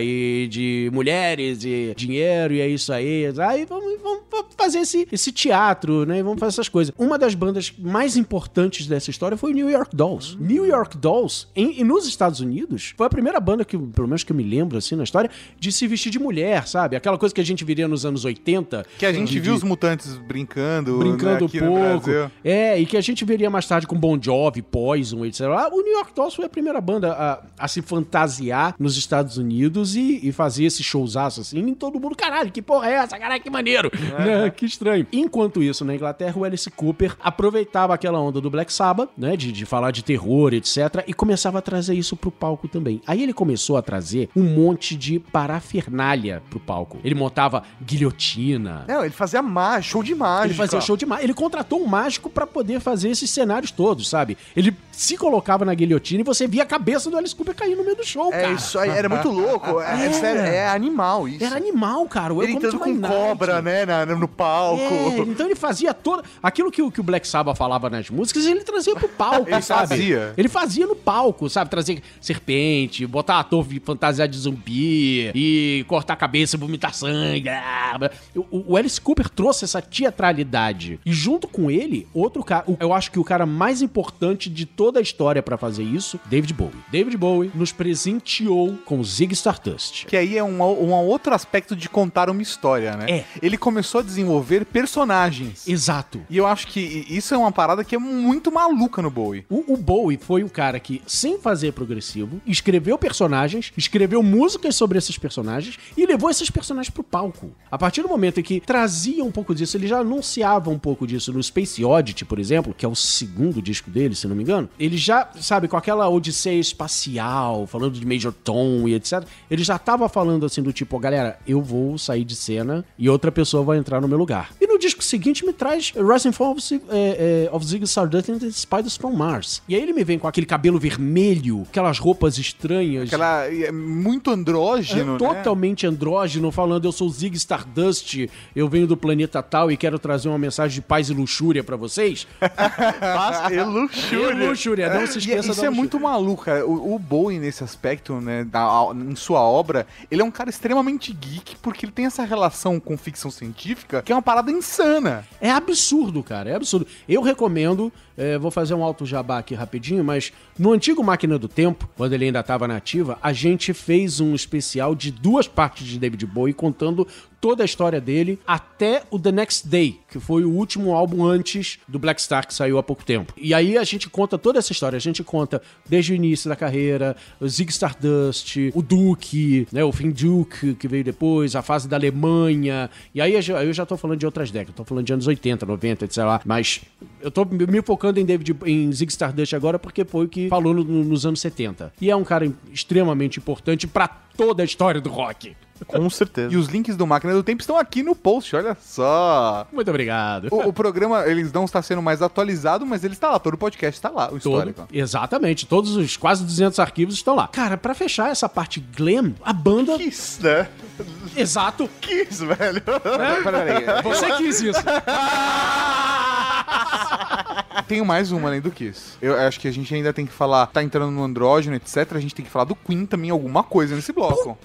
e de mulheres e dinheiro e é isso aí. Aí vamos, vamos fazer esse, esse teatro, né? Vamos fazer essas coisas. Uma das bandas mais importantes dessa história foi o New York Dolls. New York Dolls, em, e nos Estados Unidos, foi a primeira banda que, pelo menos que eu me lembro, assim, na história, de se vestir de mulher, sabe? Aquela coisa que a gente viria nos anos 80. Que a gente de- viu os mutantes brincando, brincando né, pouco. É, e que a gente veria mais tarde com Bon Jovi, Poison, etc. O New York Dolls foi a primeira banda a, a se fantasiar nos Estados Unidos e, e fazer esse showzaço assim, e todo mundo, caralho, que porra é essa? Caralho, que maneiro! Né? Que estranho. Enquanto isso, na Inglaterra, o Alice Cooper aproveitava aquela onda do Black Sabbath, né, de, de falar de terror, etc, e começava a trazer isso pro palco também. Aí ele começou a trazer um monte de parafernália pro palco. Ele montava guilhotina, Não, ele fazia má, show de mágica. ele fazia show de mágica. Ele contratou um mágico pra poder fazer esses cenários todos, sabe? Ele se colocava na guilhotina e você via a cabeça do Alice Cooper cair no meio do show, É cara. isso aí, era muito louco. É, É. sério, é animal isso. Era animal, cara. Ele entrando com night. cobra, né, na- no palco. É, então ele fazia todo. Aquilo que, o- que o Black Sabbath falava nas músicas, ele trazia pro palco, [laughs] Ele sabe? fazia. Ele fazia no palco, sabe? Trazer serpente, botar ator fantasiado de zumbi e cortar a cabeça, vomitar sangue. ah. O, o Alice Cooper trouxe essa teatralidade. E junto com ele, outro cara. Eu acho que o cara mais importante de toda a história pra fazer isso, David Bowie. David Bowie nos presenteou com Zig Stardust. Que aí é um, um outro aspecto de contar uma história, né? É. Ele começou a desenvolver personagens. Exato. E eu acho que isso é uma parada que é muito maluca no Bowie. O, o Bowie foi o cara que, sem fazer progressivo, escreveu personagens, escreveu músicas sobre esses personagens e levou esses personagens pro palco. A partir do momento em que trazia um pouco disso, ele já anunciava um pouco disso no Space Oddity, por exemplo, que é o segundo disco dele, se não me engano. Ele já, sabe, com aquela odisseia espacial, falando de Major Tom e etc. Ele já tava falando assim do tipo, galera, eu vou sair de cena e outra pessoa vai entrar no meu lugar. E no disco seguinte me traz Rising Fall of, Zig- é, é, of Ziggy Stardust and the Spiders from Mars. E aí ele me vem com aquele cabelo vermelho, aquelas roupas estranhas. Aquela. É muito andrógeno, É né? totalmente andrógeno, falando eu sou Zig Stardust, eu venho do planeta tal e quero trazer uma mensagem de paz e luxúria pra vocês. [laughs] Paz e luxúria. E luxúria, não se E esqueça isso da é luxúria. muito maluco, cara. O, o Bowie, nesse aspecto, né, da- em sua obra, ele é um cara extremamente geek, porque ele tem essa relação com ficção científica que é uma parada insana. É absurdo, cara, é absurdo. Eu recomendo, é, vou fazer um alto jabá aqui rapidinho, mas no antigo Máquina do Tempo, quando ele ainda estava na ativa, a gente fez um especial de duas partes de David Bowie contando toda a história dele até o The Next Day, que foi o último álbum antes do Black Star que saiu há pouco tempo. E aí a gente conta toda essa história, a gente conta desde o início da carreira, o Zig Stardust, o Duke, né, o Finn Duke que veio depois, a fase da Alemanha. E aí eu já- tô falando de outras décadas, tô falando de anos 80, 90, etc lá. Mas eu tô me me focando em David em Zig Stardust agora porque foi o que falou no- nos anos 70. E é um cara extremamente importante pra toda a história do rock. Com [laughs] certeza. E os links do Máquina do Tempo estão aqui no post, olha só. Muito obrigado. O, o programa, eles não está sendo mais atualizado, mas ele está lá, todo o podcast está lá, o Todo. histórico. Exatamente, todos os quase 200 arquivos estão lá. Cara, pra fechar essa parte glam, a banda. Kiss, né? Exato. Kiss, velho. Peraí, Você quis isso. [laughs] Tenho mais uma além do Kiss. Eu acho que a gente ainda tem que falar, tá entrando no andrógeno, etc. A gente tem que falar do Queen também, alguma coisa nesse bloco.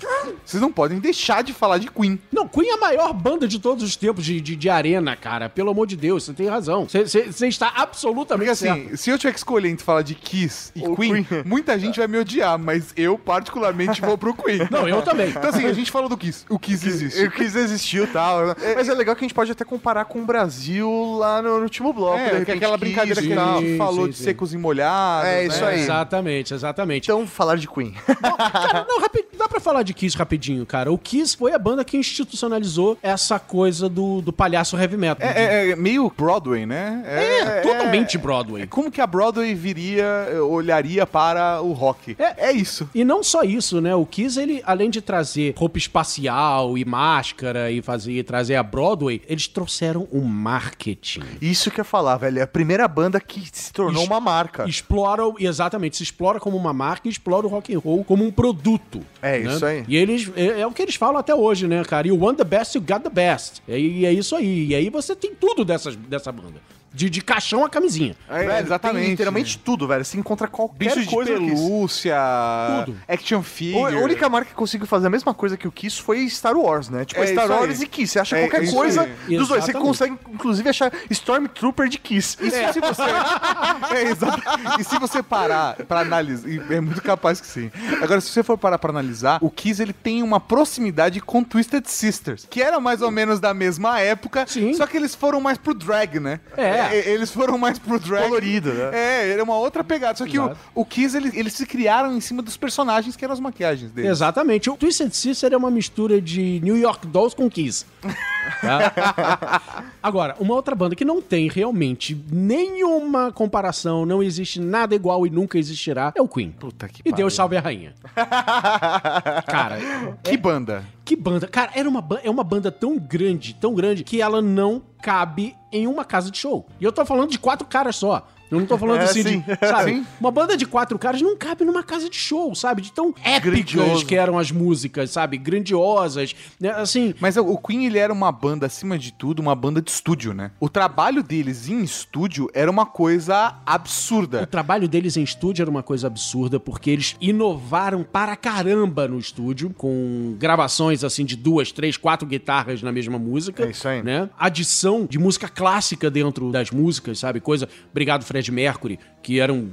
Vocês não podem deixar de falar de Queen. Não, Queen é a maior banda de todos os tempos de, de, de arena, cara. Pelo amor de Deus, você tem razão. Você- está absolutamente Porque assim, certo. se eu tiver que escolher entre falar de Kiss e Queen, Queen. muita gente vai me odiar, mas eu particularmente vou pro Queen. Não, eu também. Então assim, a gente falou do Kiss. O Kiss existe. Eu quis existiu e tal. né? Mas é legal que a gente pode até comparar com o Brasil lá no, no último bloco. É, que é repente, aquela Kiss brincadeira que a gente Sim, falou sim, de sim. secos e molhados. É, isso né? aí. Exatamente, exatamente. Então, falar de Queen. Cara, não, dá pra falar de Kiss rapidinho, cara. O Kiss foi a banda que institucionalizou essa coisa do, do palhaço heavy metal. É, é- é meio Broadway, né? É, totalmente Broadway. É como que a Broadway viria, olharia para o rock. É. É, isso. E não só isso, né? O Kiss, ele, além de trazer roupa espacial e máscara e fazer trazer a Broadway, eles trouxeram o marketing. Isso que eu ia falar, velho. É a primeira banda que se tornou Is- uma marca. Explora, exatamente, se explora como uma marca e explora o rock and roll como um produto. É, né? isso aí. E eles, é, é o que eles falam até hoje, né, cara? You want the best, you got the best. E é isso aí. E aí você tem tudo dessas, dessa banda. De, de caixão a camisinha. É, Velho, exatamente. Tem literalmente tudo, velho. Você encontra qualquer Bichos de coisa Kiss. pelúcia, Tudo. action figure. A única marca que conseguiu fazer a mesma coisa que o Kiss foi Star Wars, né? Tipo, É Star isso aí. Wars e Kiss. Você acha É qualquer coisa aí. dos dois. Você consegue, inclusive, achar Stormtrooper de Kiss. E se você... [laughs] é. E se você parar pra analisar, é muito capaz que sim. Agora, se você for parar pra analisar, o Kiss ele tem uma proximidade com Twisted Sisters, que era mais ou menos da mesma época, Sim. só que eles foram mais pro drag, né? É. E- Eles foram mais pro drag. Colorido, né? É, era uma outra pegada. Só que o, o Kiss, eles, eles se criaram em cima dos personagens que eram as maquiagens deles. Exatamente. O Twisted Sister é uma mistura de New York Dolls com Kiss. [laughs] Tá? Agora, uma outra banda que não tem realmente nenhuma comparação, não existe nada igual e nunca existirá, é o Queen. Puta que E pariu. Deus salve a rainha. [laughs] Cara, Que banda. Que banda. Cara, era uma, é uma banda tão grande, tão grande, que ela não cabe em uma casa de show. E eu tô falando de quatro caras só. Eu não tô falando É, assim sim. de. [laughs] Sabe? Sim. Uma banda de quatro caras não cabe numa casa de show, sabe? De tão épicas Grandioso. que eram as músicas, sabe? Grandiosas. né? Assim. Mas o Queen, ele era uma banda, acima de tudo, uma banda de estúdio, né? O trabalho deles em estúdio era uma coisa O absurda. trabalho deles em estúdio era uma coisa absurda, porque eles inovaram para caramba no estúdio, com gravações assim de duas, três, quatro guitarras na mesma música. É isso aí. Né? Adição de música clássica dentro das músicas, sabe? Coisa. Obrigado, Fred Mercury, que era um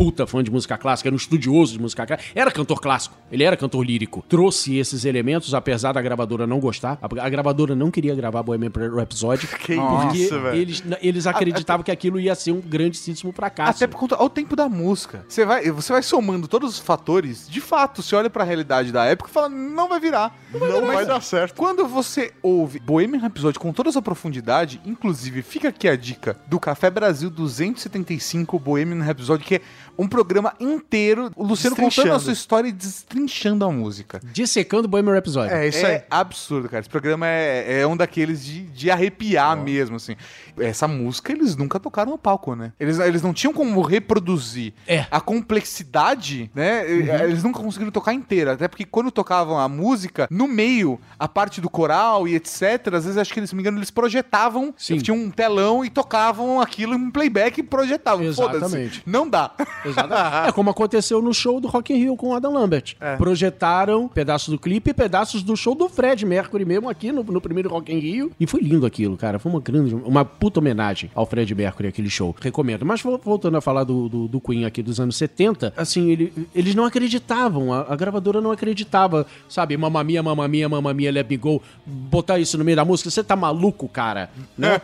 puta fã de música clássica, era um estudioso de música clássica, era cantor clássico, ele era cantor lírico. Trouxe esses elementos, apesar da gravadora não gostar. A, a gravadora não queria gravar Bohemian Rhapsody. [laughs] Que porque isso, eles, eles acreditavam que aquilo ia ser um grandíssimo fracasso. Até por conta ao tempo da música. Você vai, você vai somando todos os fatores, de fato, você olha pra realidade da época e fala, não vai virar. Não vai dar certo. Quando você ouve Bohemian Rhapsody com toda essa profundidade, inclusive fica aqui a dica do Café Brasil 275 Bohemian Rhapsody, que é um programa inteiro, o Luciano contando a sua história e destrinchando a música. Dissecando Bohemian Rhapsody. É isso é aí. absurdo, cara. Esse programa é, é um daqueles de, de arrepiar mesmo, assim. Essa música eles nunca tocaram no palco, né? Eles, eles não tinham como reproduzir É. a complexidade, né? Eles nunca conseguiram tocar inteira. Até porque quando tocavam a música, no meio, a parte do coral e etc., às vezes acho que, se não me engano, eles projetavam. Sim. Tinham um telão e tocavam aquilo em playback e projetavam. Exatamente. Foda-se. Não dá. [laughs] Exatamente. é como aconteceu no show do Rock in Rio com o Adam Lambert. Projetaram pedaços do clipe e pedaços do show do Fred Mercury mesmo aqui no, no primeiro Rock in Rio. E foi lindo aquilo, cara. Foi uma grande, uma puta homenagem ao Fred Mercury, aquele show. Recomendo. Mas vo- voltando a falar do, do, do Queen aqui dos anos 70, assim, ele- eles não acreditavam. A, a gravadora não acreditava, sabe? Mamma mia, mamma mia, mamma mia, let me go. Botar isso no meio da música. Você tá maluco, cara? Né?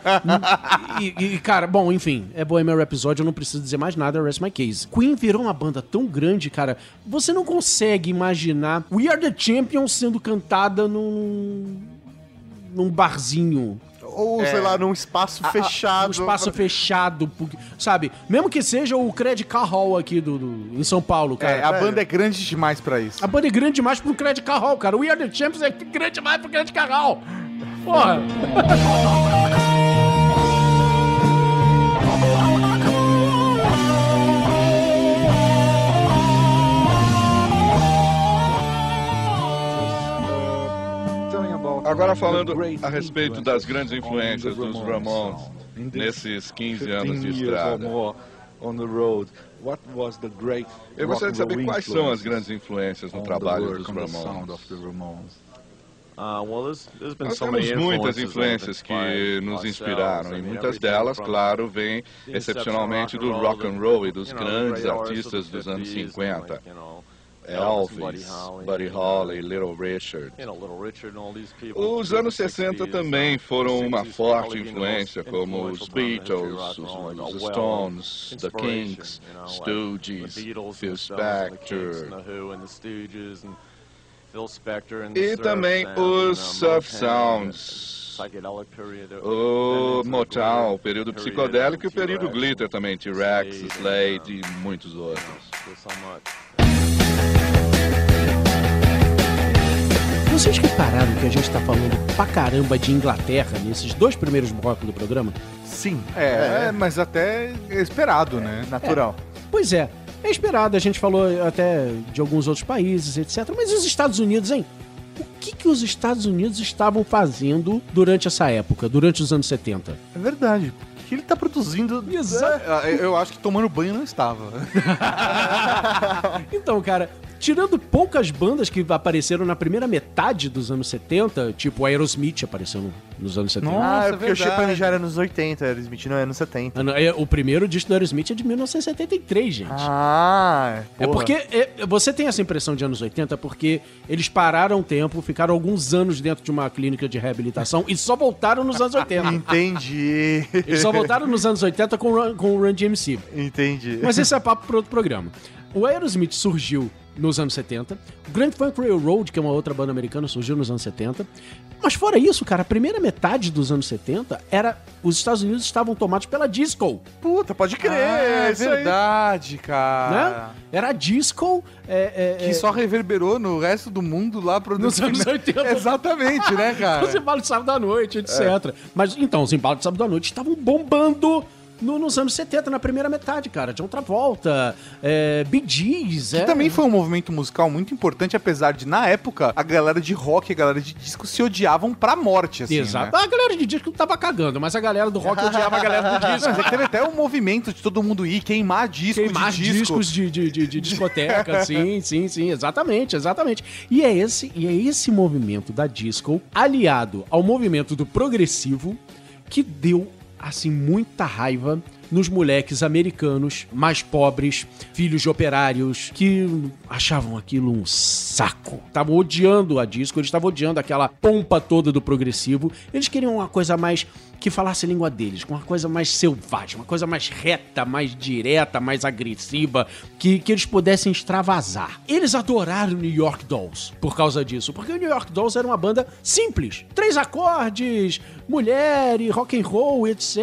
[laughs] e, e, cara, bom, enfim. É Bohemian Rhapsody, eu não preciso dizer mais nada, rest my case. Queen virou uma banda tão grande, cara. Você não consegue imaginar We Are The Champions sendo cantada num... num barzinho. Ou, sei lá, num espaço fechado. Um espaço fechado, porque- sabe? Mesmo que seja o Credit Car Hall aqui do, do- em São Paulo, cara. É, a banda é grande demais pra isso. A banda é grande demais pro Credit Car Hall, cara. We Are The Champions é grande demais pro Credit Car Hall. Porra. [laughs] Agora falando a respeito das grandes influências dos Ramones nesses 15 anos de estrada. Eu gostaria de saber quais são as grandes influências no trabalho dos Ramones. Nós temos muitas influências que nos inspiraram e muitas delas, claro, vêm excepcionalmente do rock and roll e dos grandes artistas dos anos 50. Elvis, Buddy Holly, Little Richard. Os anos 60 também foram uma forte influência, como os Beatles, os Stones, The Kinks, Stooges, Phil Spector. E também os Surf Sounds. O Motown, o período psicodélico e o período glitter também, T-Rex, Slade e muitos outros. Vocês repararam que a gente tá falando pra caramba de Inglaterra nesses dois primeiros blocos do programa? Sim. É, mas até esperado, né? Natural. Pois é, é esperado, a gente falou até de alguns outros países, etc. Mas e os Estados Unidos, hein? O que, que os Estados Unidos estavam fazendo durante essa época, durante os anos 70? É verdade. Que ele tá produzindo? Eu acho que tomando banho não estava. [laughs] Então, cara, tirando poucas bandas que apareceram na primeira metade dos anos 70, tipo Aerosmith apareceu no- nos anos 70. Nossa, ah, é é porque o verdade. Chopin já era nos 80, Aerosmith não é nos 70. Ah, não, é, O primeiro disco do Aerosmith é de 1973, gente. Ah, É porra. porque é, você tem essa impressão de anos 80 porque eles pararam o tempo, ficaram alguns anos dentro de uma clínica de reabilitação e só voltaram nos anos 80. [laughs] Entendi. Eles só voltaram nos anos 80 com, o Run- com o Run DMC. Entendi. Mas esse é papo para outro programa. O Aerosmith surgiu nos anos 70. O Grand Funk Railroad, que é uma outra banda americana, surgiu nos anos 70. Mas fora isso, cara, a primeira metade dos anos 70 era... Os Estados Unidos estavam tomados pela disco, Puta, pode crer. é isso aí. verdade, cara. né? Era a disco... é, é, Que é, só reverberou no resto do mundo lá pro Nos anos 80. [laughs] Exatamente, né, [laughs] cara? Os embalos de sábado à noite, etc. Mas então, os embalos de sábado à noite estavam bombando no- nos anos 70, na primeira metade, cara. De outra volta, é, Bee Gees, Que é. também foi um movimento musical muito importante, apesar de, na época, a galera de rock e a galera de disco se odiavam pra morte, assim, Exato. né? A galera de disco tava cagando, mas a galera do rock odiava a galera do [laughs] disco. Mas é teve até um movimento de todo mundo ir queimar disco Queimar de disco. discos de, de, de, de discoteca, [laughs] sim, sim, sim, exatamente, exatamente. E é, esse, e é esse movimento da disco, aliado ao movimento do progressivo, que deu, assim, muita raiva nos moleques americanos mais pobres, filhos de operários, que achavam aquilo um saco. Estavam odiando a disco, eles estavam odiando aquela pompa toda do progressivo. Eles queriam uma coisa mais que falasse a língua deles, uma coisa mais selvagem, uma coisa mais reta, mais direta, mais agressiva, que, que eles pudessem extravasar. Eles adoraram New York Dolls por causa disso, porque o New York Dolls era uma banda simples, três acordes, mulher e rock and roll, etc.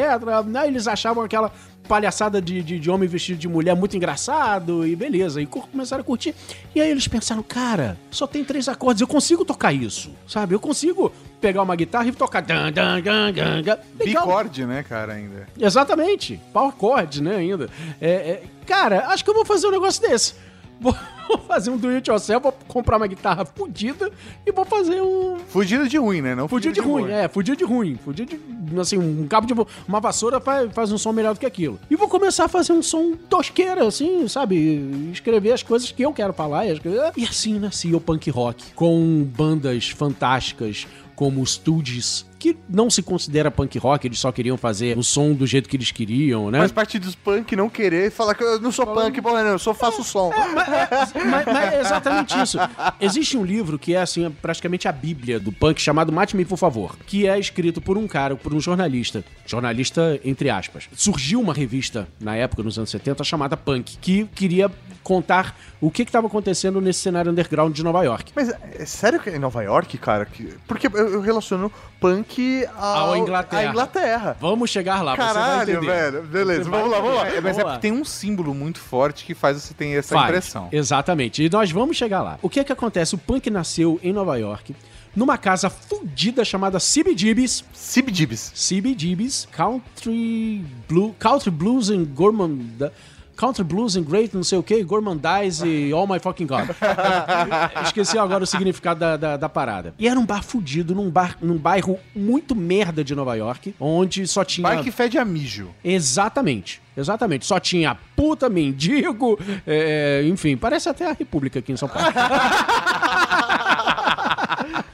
Né? Eles achavam aquela palhaçada de, de, de homem vestido de mulher muito engraçado e beleza. E começaram a curtir. E aí eles pensaram, cara, só tem três acordes, eu consigo tocar isso, sabe? Eu consigo pegar uma guitarra e tocar. Dan, dan, dan, dan, dan. Bicorde, né, cara, ainda. Exatamente. Power chord, né, ainda. É, é, cara, acho que eu vou fazer um negócio desse. Vou [laughs] fazer um do it yourself, vou comprar uma guitarra fodida e vou fazer um. Fugido de ruim, né? Não Fudido de ruim, é, fudido de ruim. Fudido de. Assim, um cabo de. Uma vassoura faz, faz um som melhor do que aquilo. E vou começar a fazer um som tosqueira, assim, sabe? Escrever as coisas que eu quero falar. E, e assim nascia o punk rock. Com bandas fantásticas como os Stooges, que não se considera punk rock, eles só queriam fazer o som do jeito que eles queriam, né? Faz parte dos punk não querer falar que eu não sou punk, bom, não, eu só faço som. mas, mas é exatamente isso. Existe um livro que é assim, é praticamente a bíblia do punk, chamado Mate-me, por favor. Que é escrito por um cara, por um jornalista. Jornalista, entre aspas. Surgiu uma revista, na época, nos anos 70, chamada Punk, que queria contar o que estava acontecendo nesse cenário underground de Nova York. Mas é sério que é em Nova York, cara? Que- Porque eu, eu relaciono punk ao, À Inglaterra. à Inglaterra. Vamos chegar lá, você vai Caralho, velho. Beleza, Você vamos lá, vamos lá. É, mas Vamos é porque tem um símbolo muito forte que faz você ter essa Faz, impressão. Exatamente. E nós vamos chegar lá. O que é que acontece? O punk nasceu em Nova York, numa casa fudida chamada CBGB's. CBGB's. CBGB's Country Blue, Country Blues and Gourmand Country Blues and Great, não sei o que, Gourmandize e All My Fucking God. [laughs] Esqueci agora o significado da, da, da, parada. E era um bar fudido, num, bar, num bairro muito merda de Nova York, onde só tinha... Bar que fede a mijo. Exatamente. Exatamente. Só tinha puta, mendigo, é, enfim, parece até a República aqui em São Paulo. [laughs]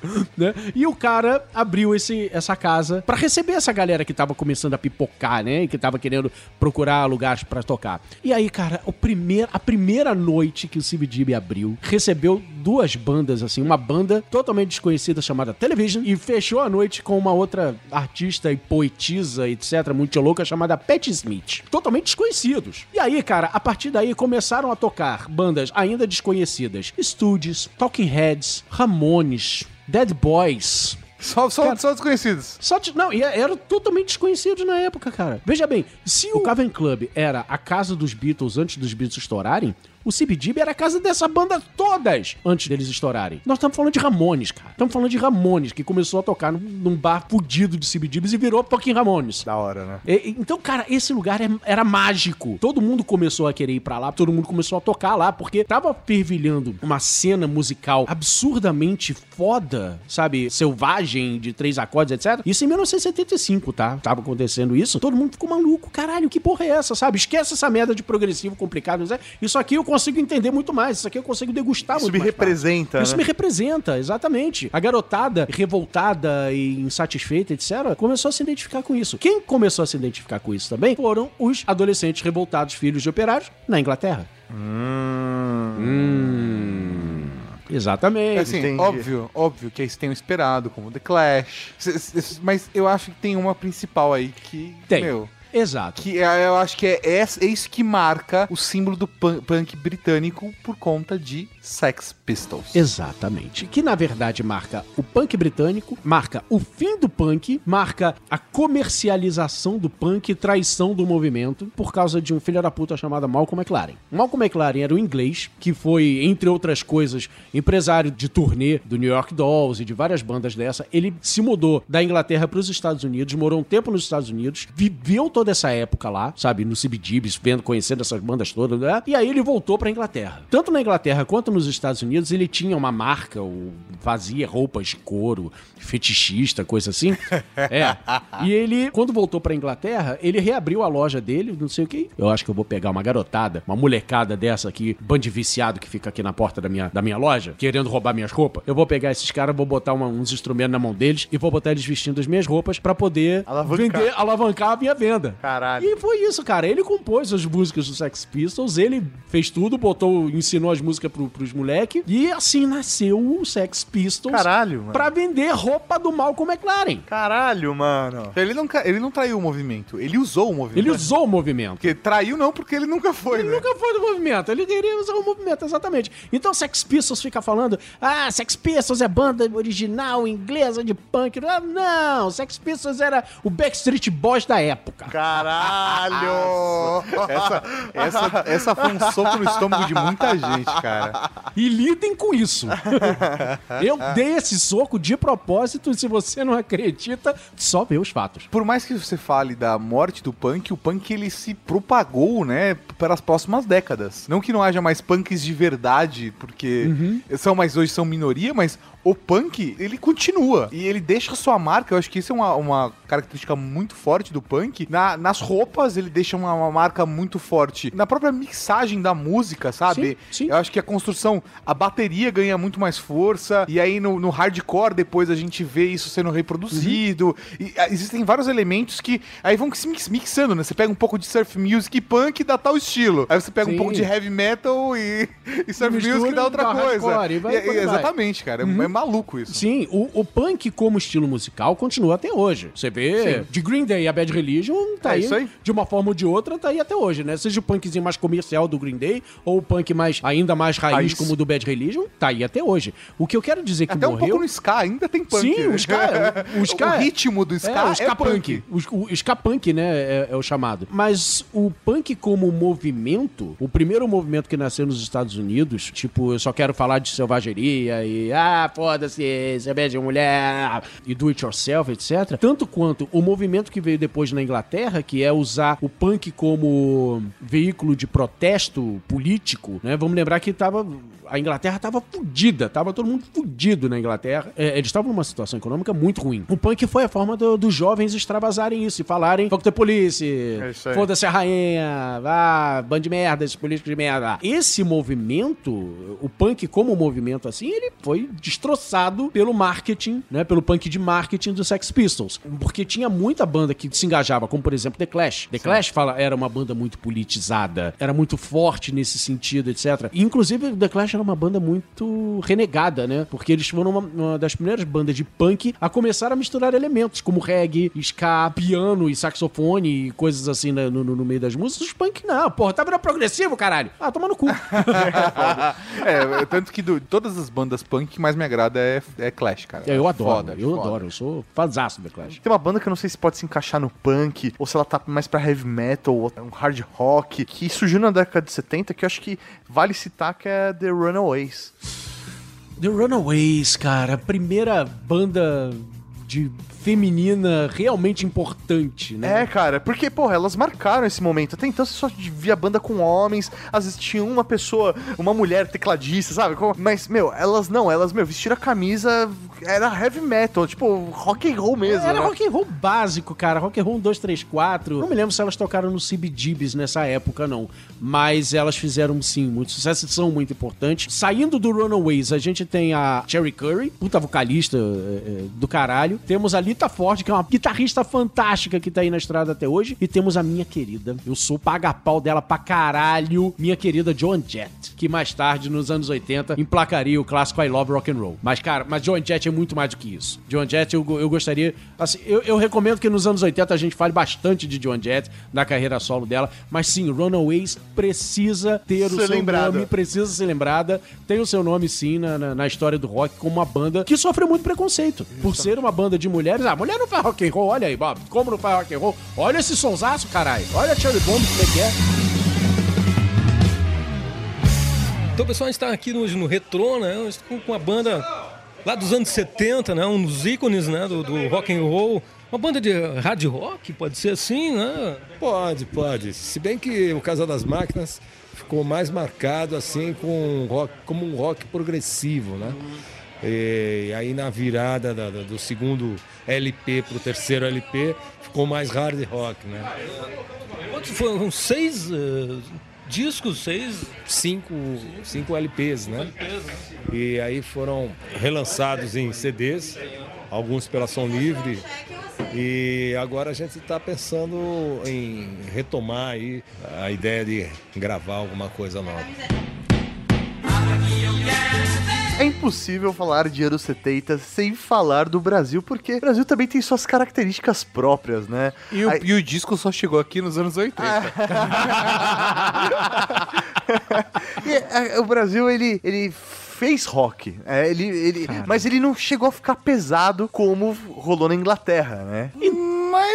[laughs] né? E o cara abriu esse, essa casa para receber essa galera que tava começando a pipocar, né? E que tava querendo procurar lugares para tocar. E aí, cara, o primeir, a primeira noite que o CBGB abriu, recebeu duas bandas, assim, uma banda totalmente desconhecida chamada Television e fechou a noite com uma outra artista e poetisa, etc., muito louca, chamada Pat Smith. Totalmente desconhecidos. E aí, cara, a partir daí começaram a tocar bandas ainda desconhecidas. Studios, Talking Heads, Ramones, Dead Boys, só, só, cara, só desconhecidos. Só, não, e era totalmente desconhecido na época, cara. Veja bem, se o Cavern Club era a casa dos Beatles antes dos Beatles estourarem, o CBGB era a casa dessa banda todas antes deles estourarem. Nós estamos falando de Ramones, cara. Estamos falando de Ramones, que começou a tocar num, bar fudido de CBGBs e virou Fucking Ramones. Da hora, né? E, então, cara, esse lugar é, era mágico. Todo mundo começou a querer ir pra lá, todo mundo começou a tocar lá, porque tava fervilhando uma cena musical absurdamente foda, sabe? Selvagem, de três acordes, etc. Isso em 1975, tá? Tava acontecendo isso. Todo mundo ficou maluco. Caralho, que porra é essa, sabe? Esquece essa merda de progressivo complicado. Isso aqui eu consigo entender muito mais. Isso aqui eu consigo degustar Isso muito me mais. representa. Fácil. Isso né? me representa, exatamente. A garotada revoltada e insatisfeita, etc., começou a se identificar com isso. Quem começou a se identificar com isso também foram os adolescentes revoltados, filhos de operários, na Inglaterra. Hum. Hum. Exatamente. Assim, Entendi. óbvio, óbvio que eles tenham esperado, como The Clash. Mas eu acho que tem uma principal aí que. Tem. Meu, Exato. Que é, eu acho que é, é, é, isso que marca o símbolo do punk, punk britânico por conta de Sex Pistols. Exatamente. Que na verdade marca o punk britânico, marca o fim do punk, marca a comercialização do punk e traição do movimento por causa de um filho da puta chamado Malcolm McLaren. Malcolm McLaren era um inglês que foi, entre outras coisas, empresário de turnê do New York Dolls e de várias bandas dessa. Ele se mudou da Inglaterra para os Estados Unidos, morou um tempo nos Estados Unidos, viveu toda essa época lá, sabe, no CBGBs, vendo, conhecendo essas bandas todas, né? E aí ele voltou pra Inglaterra. Tanto na Inglaterra quanto nos Estados Unidos, ele tinha uma marca, ou fazia roupas de couro, fetichista, coisa assim. [laughs] é. E ele, quando voltou pra Inglaterra, ele reabriu a loja dele, não sei o que. Eu acho que eu vou pegar uma garotada, uma molecada dessa aqui, band viciado que fica aqui na porta da minha, da minha loja, querendo roubar minhas roupas. Eu vou pegar esses caras, vou botar uma, uns instrumentos na mão deles e vou botar eles vestindo as minhas roupas para poder alavancar. vender, alavancar a minha venda. Caralho. E foi isso, cara. Ele compôs as músicas do Sex Pistols, ele fez tudo, botou, ensinou as músicas pro, pros moleques. E assim nasceu o Sex Pistols. Caralho, mano. Pra vender roupa do Malcolm McLaren. Caralho, mano. Ele não, ele não traiu o movimento, ele usou o movimento. Ele usou o movimento. Porque traiu não, porque ele nunca foi, ele né? nunca foi do movimento, ele queria usar o movimento, exatamente. Então Sex Pistols fica falando, ah, Sex Pistols é banda original inglesa de punk. Ah, não, Sex Pistols era o Backstreet Boys da época. Caralho! [laughs] essa, essa, essa foi um soco no estômago de muita gente, cara. E lidem com isso. [laughs] Eu dei esse soco de propósito, e se você não acredita, só vê os fatos. Por mais que você fale da morte do punk, o punk ele se propagou, né, para as próximas décadas. Não que não haja mais punks de verdade, porque uhum. são mais hoje são minoria, mas o punk, ele continua. E ele deixa sua marca. Eu acho que isso é uma, uma característica muito forte do punk. Na, nas roupas, ele deixa uma, uma, marca muito forte. Na própria mixagem da música, sabe? Sim, sim. Eu acho que a construção, a bateria ganha muito mais força. E aí no, no hardcore, depois a gente vê isso sendo reproduzido. Uhum. E a, existem vários elementos que aí vão se mix, mixando, né? Você pega um pouco de surf music e punk e dá tal estilo. Aí você pega sim. um pouco de heavy metal e, [laughs] e surf music e dá outra coisa. E vai, e, exatamente, cara. Uhum. É maluco isso. Sim, o, o, punk como estilo musical continua até hoje. Você vê, Sim. de Green Day a Bad Religion tá é aí, aí, de uma forma ou de outra, tá aí até hoje, né? Seja o punkzinho mais comercial do Green Day ou o punk mais, ainda mais raiz, raiz. como o do Bad Religion, tá aí até hoje. O que eu quero dizer que até morreu... um pouco no ska, ainda tem punk. Sim, o ska... O, o, [laughs] ska o ritmo do ska é, o ska é punk. punk. O, o ska punk, né, é, é o chamado. Mas o punk como movimento, o primeiro movimento que nasceu nos Estados Unidos, tipo, eu só quero falar de selvageria e, ah, foda-se, cerveja de mulher e do it yourself, etc. Tanto quanto o movimento que veio depois na Inglaterra, que é usar o punk como veículo de protesto político, né? Vamos lembrar que tava a Inglaterra tava fudida, tava todo mundo fudido na Inglaterra. É, eles estavam numa situação econômica muito ruim. O punk foi a forma do, dos jovens extravasarem isso e falarem fuck the police, É foda-se a rainha, vá, band de merda, esses políticos de merda. Esse movimento, o punk como movimento assim, ele foi destroçado pelo marketing, né, pelo punk de marketing dos Sex Pistols. Porque tinha muita banda que se engajava, como por exemplo The Clash. The Clash fala, era uma banda muito politizada, era muito forte nesse sentido, etc. E, inclusive, The Clash era uma banda muito renegada, né? Porque eles foram uma, uma das primeiras bandas de punk a começar a misturar elementos, como reggae, ska, piano e saxofone e coisas assim né, no, no- no meio das músicas. Os punk não, porra, tá virando progressivo, caralho. Ah, toma no cu. [laughs] é, tanto que de todas as bandas punk que mais me agrada é, é Clash, cara. eu adoro, Foda, eu foda. adoro, eu sou fãzaço do The Clash. Tem uma banda que eu não sei se pode se encaixar no punk, ou se ela tá mais pra heavy metal, ou um hard rock, que surgiu na década de 70, que eu acho que vale citar que é The Runaways. The Runaways, cara, a primeira banda de feminina realmente importante, né? É, cara, porque, porra, elas marcaram esse momento. Até então você só via banda com homens, às vezes tinha uma pessoa, uma mulher tecladista, sabe? Mas, meu, elas não, elas, meu, vestiram a camisa, era heavy metal, tipo, rock and roll mesmo. Era né? rock and roll básico, cara. Rock and roll 1, 2, 3, 4. Não me lembro se elas tocaram no CBGBs nessa época, não. Mas elas fizeram, sim, muito sucesso e são muito importantes. Saindo do Runaways, a gente tem a Cherry Curry, puta vocalista é, é, do caralho. Temos a Lita Ford, que é uma guitarrista fantástica que tá aí na estrada até hoje. E temos a minha querida, eu sou paga-pau dela pra caralho, minha querida Joan Jett, que mais tarde, nos anos 80, emplacaria o clássico I Love Rock and Roll. Mas, cara, mas Joan Jett é muito mais do que isso. Joan Jett, eu, eu gostaria... Assim, eu, eu recomendo que nos anos 80 a gente fale bastante de Joan Jett, da carreira solo dela. Mas sim, Runaways precisa ter o Ser seu lembrada. nome, precisa ser lembrada. Tem o seu nome, sim, na, na, na história do rock, como uma banda que sofreu muito preconceito. Por ser uma banda de mulheres. Ah, mulher não faz rock and roll, olha aí, Bob. Como não faz rock and roll? Olha esse sonsaço, caralho. Olha a Cherry Bomb, como é que é. Então, pessoal, a gente está aqui hoje no Retrô, né? Com uma banda lá dos anos 70, né? Um dos ícones né? do, do rock and roll. Uma banda de hard rock, pode ser assim, né? Pode, pode. Se bem que o Casa das Máquinas ficou mais marcado assim com um rock, como um rock progressivo, né? E aí na virada da- da- do segundo LP para o terceiro LP ficou mais hard rock, né? Quantos foram? Seis eh, discos, seis... Cinco, cinco LPs, né? E aí foram relançados em CDs, alguns pela Som Livre. E agora a gente está pensando em retomar aí a ideia de gravar alguma coisa nova. É impossível falar de anos 70 sem falar do Brasil, porque o Brasil também tem suas características próprias, né? E o, Aí- e o disco só chegou aqui nos anos 80. [laughs] E, é, o Brasil, ele, ele fez rock, é, ele, ele, mas ele não chegou a ficar pesado como rolou na Inglaterra, né?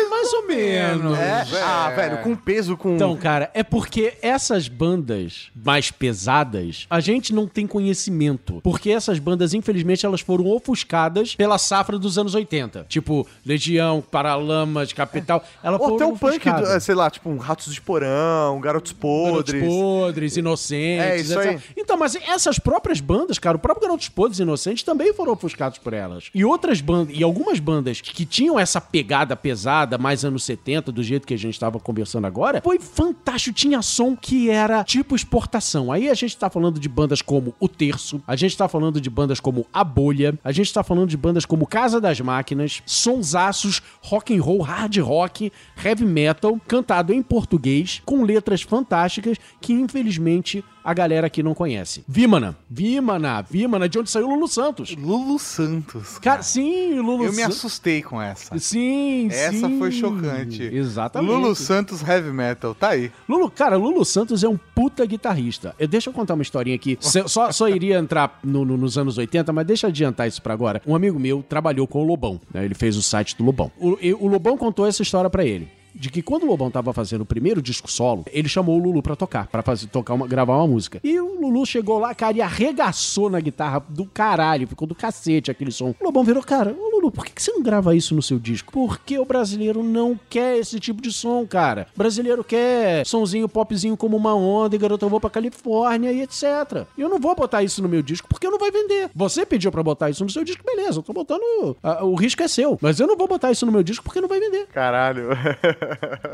Mais ou menos. É, Ah, velho, com peso, com... Então, cara, é porque essas bandas mais pesadas, a gente não tem conhecimento. Porque essas bandas, infelizmente, elas foram ofuscadas pela safra dos anos 80. Tipo, Legião, Paralamas, Capital. Ela Ou até o punk, do- é, sei lá, tipo um Ratos de Porão, Garotos Podres. Garotos podres, inocentes. É, isso etc. aí. Então, mas essas próprias bandas, cara, o próprio Garotos Podres e Inocentes também foram ofuscados por elas. E outras bandas, e algumas bandas que tinham essa pegada pesada, mais anos 70, do jeito que a gente tava conversando agora, foi fantástico. Tinha som que era tipo exportação. Aí a gente tá falando de bandas como O Terço, a gente tá falando de bandas como A Bolha, a gente tá falando de bandas como Casa das Máquinas, sonsaços, rock and roll, hard rock, heavy metal, cantado em português, com letras fantásticas que infelizmente a galera aqui não conhece. Vimana, Vimana, Vimana, de onde saiu Lulu Santos. Lulu Santos. Cara, sim, Lulu Eu me assustei com essa. Sim, Essa sim. foi chocante. Exatamente. Lulu Santos Heavy Metal, tá aí. Lulu, cara, Lulu Santos é um puta guitarrista. Eu, deixa eu contar uma historinha aqui. Só, só iria entrar no- no- nos anos 80, mas deixa eu adiantar isso pra agora. Um amigo meu trabalhou com o Lobão, né? Ele fez o site do Lobão. O, e- o Lobão contou essa história pra ele. De que quando o Lobão tava fazendo o primeiro disco solo, ele chamou o Lulu pra tocar, pra fazer, tocar uma, gravar uma música. E o Lulu chegou lá, cara, e arregaçou na guitarra do caralho, ficou do cacete aquele som. O Lobão virou, cara, ô Lulu, por que que você não grava isso no seu disco? Porque o brasileiro não quer esse tipo de som, cara. O brasileiro quer sonzinho popzinho como uma onda e garota eu vou pra Califórnia e etc. E eu não vou botar isso no meu disco porque não vai vender. Você pediu pra botar isso no seu disco, beleza, eu tô botando. a- o risco é seu. Mas eu não vou botar isso no meu disco porque não vai vender. Caralho. [laughs]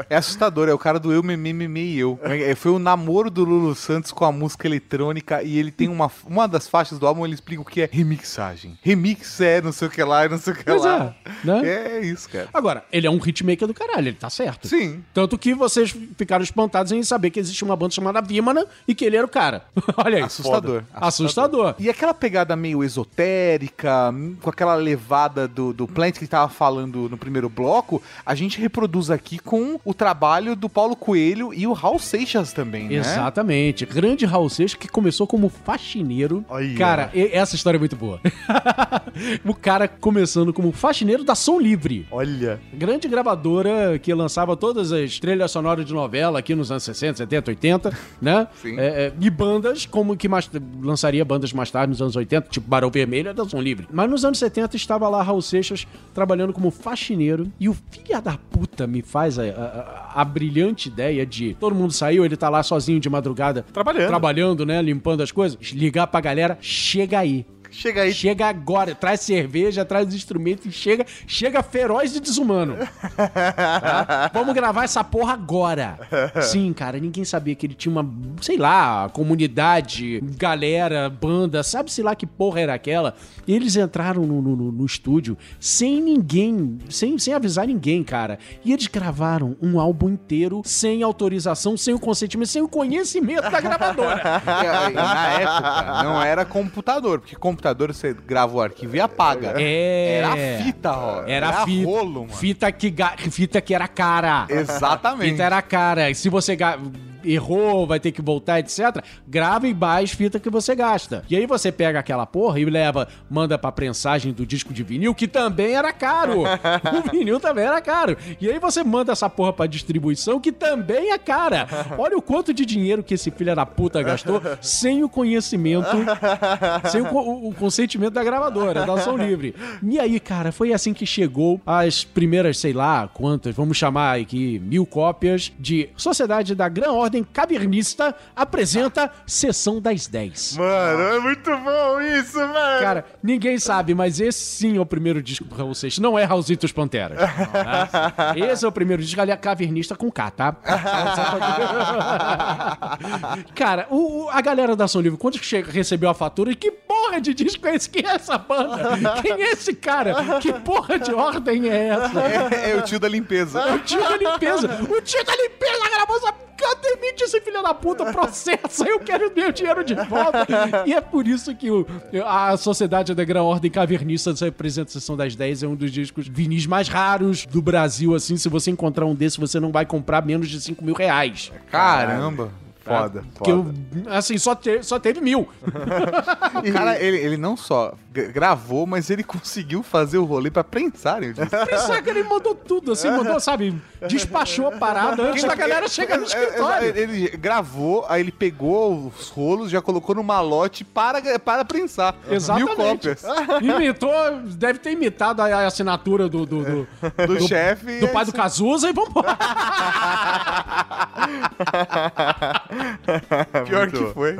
É assustador, é o cara do eu, me, me, me, me e eu. É, Foi o namoro do Lulu Santos com a música eletrônica e ele tem uma, uma das faixas do álbum, ele explica o que é remixagem. Remix é não sei o que lá e não sei o que Pois lá. é, né? É isso, cara. Agora, ele é um hitmaker do caralho, ele tá certo. Sim. Tanto que vocês ficaram espantados em saber que existe uma banda chamada Vimana e que ele era o cara. [laughs] Olha aí. Assustador. foda. Assustador. E aquela pegada meio esotérica, com aquela levada do, do Plant que tava falando no primeiro bloco, a gente reproduz aqui com o trabalho do Paulo Coelho e o Raul Seixas também, né? Exatamente. Grande Raul Seixas que começou como faxineiro. Olha. Cara, essa história é muito boa. [laughs] o cara começando como faxineiro da Som Livre. Olha. Grande gravadora que lançava todas as trilhas sonoras de novela aqui nos anos 60, 70, 80, né? Sim. É, é, e bandas, como que mais, lançaria bandas mais tarde, nos anos 80, tipo Barão Vermelho, é da Som Livre. Mas nos anos 70 estava lá Raul Seixas trabalhando como faxineiro. E o filho da puta me faz a, a- a- a brilhante ideia de todo mundo saiu, ele tá lá sozinho de madrugada. Trabalhando. Trabalhando, né? Limpando as coisas. Ligar pra galera, chega aí. Chega aí. Chega agora, traz cerveja, traz os instrumentos e chega, chega feroz e desumano. Tá? [laughs] Vamos gravar essa porra agora. Sim, cara, ninguém sabia que ele tinha uma, sei lá, comunidade, galera, banda, sabe-se lá que porra era aquela. E eles entraram no, no- no- estúdio sem ninguém, sem, sem avisar ninguém, cara. E eles gravaram um álbum inteiro sem autorização, sem o consentimento, sem o conhecimento da gravadora. [laughs] É, e na época não era computador, porque computador você grava o arquivo e apaga. É. Era fita, ó. Era, fita. rolo, mano. Fita que, fita que era cara. Exatamente. Fita era cara. E se você errou, vai ter que voltar, etc. Grava e baixa fita que você gasta. E aí você pega aquela porra e leva, manda pra prensagem do disco de vinil, que também era caro. [laughs] o vinil também era caro. E aí você manda essa porra pra distribuição, que também é cara. Olha o quanto de dinheiro que esse filho da puta gastou sem o conhecimento, sem o- o consentimento da gravadora, da ação livre. E aí, cara, foi assim que chegou as primeiras, sei lá, quantas, vamos chamar aqui, mil cópias de Sociedade da Gran Ordem Cavernista apresenta Sessão das 10. Mano, é muito bom isso, velho. Cara, ninguém sabe, mas esse sim é o primeiro disco do Raul Seixas. Não é Raulzito os Panteras. [laughs] Tá? Esse é o primeiro disco, ali é Cavernista com K, tá? [laughs] Cara, o, a galera da Ação Livre, quando chega, recebeu a fatura, que porra de disco é esse? Quem é essa banda? Quem é esse cara? Que porra de ordem é essa? É, é o tio da limpeza. É o tio da limpeza. O tio da limpeza gravou essa. Demite esse filho da puta, processa, eu quero meu dinheiro de volta. [laughs] E é por isso que o- a Sociedade da Gran Ordem Cavernista representa a Sessão das 10, é um dos discos vinis mais raros do Brasil, assim. Se você encontrar um desse, você não vai comprar menos de 5 mil reais. Caramba. Foda, Porque, foda. eu, assim, só, te- só teve mil. O [laughs] cara, ele, ele não só gravou, mas ele [laughs] conseguiu fazer o rolê pra prensarem o disco. [laughs] Pensar que ele mandou tudo, assim, mandou, sabe, despachou a parada antes da galera chegar no É, é, escritório. Ele, gravou, aí ele pegou os rolos, já colocou no malote para, para prensar. Exatamente. Mil cópias. [laughs] Imitou, deve ter imitado a, a assinatura do, do, do, Do chefe, Do é pai do. Cazuza e vambora. Pior Muito que foi.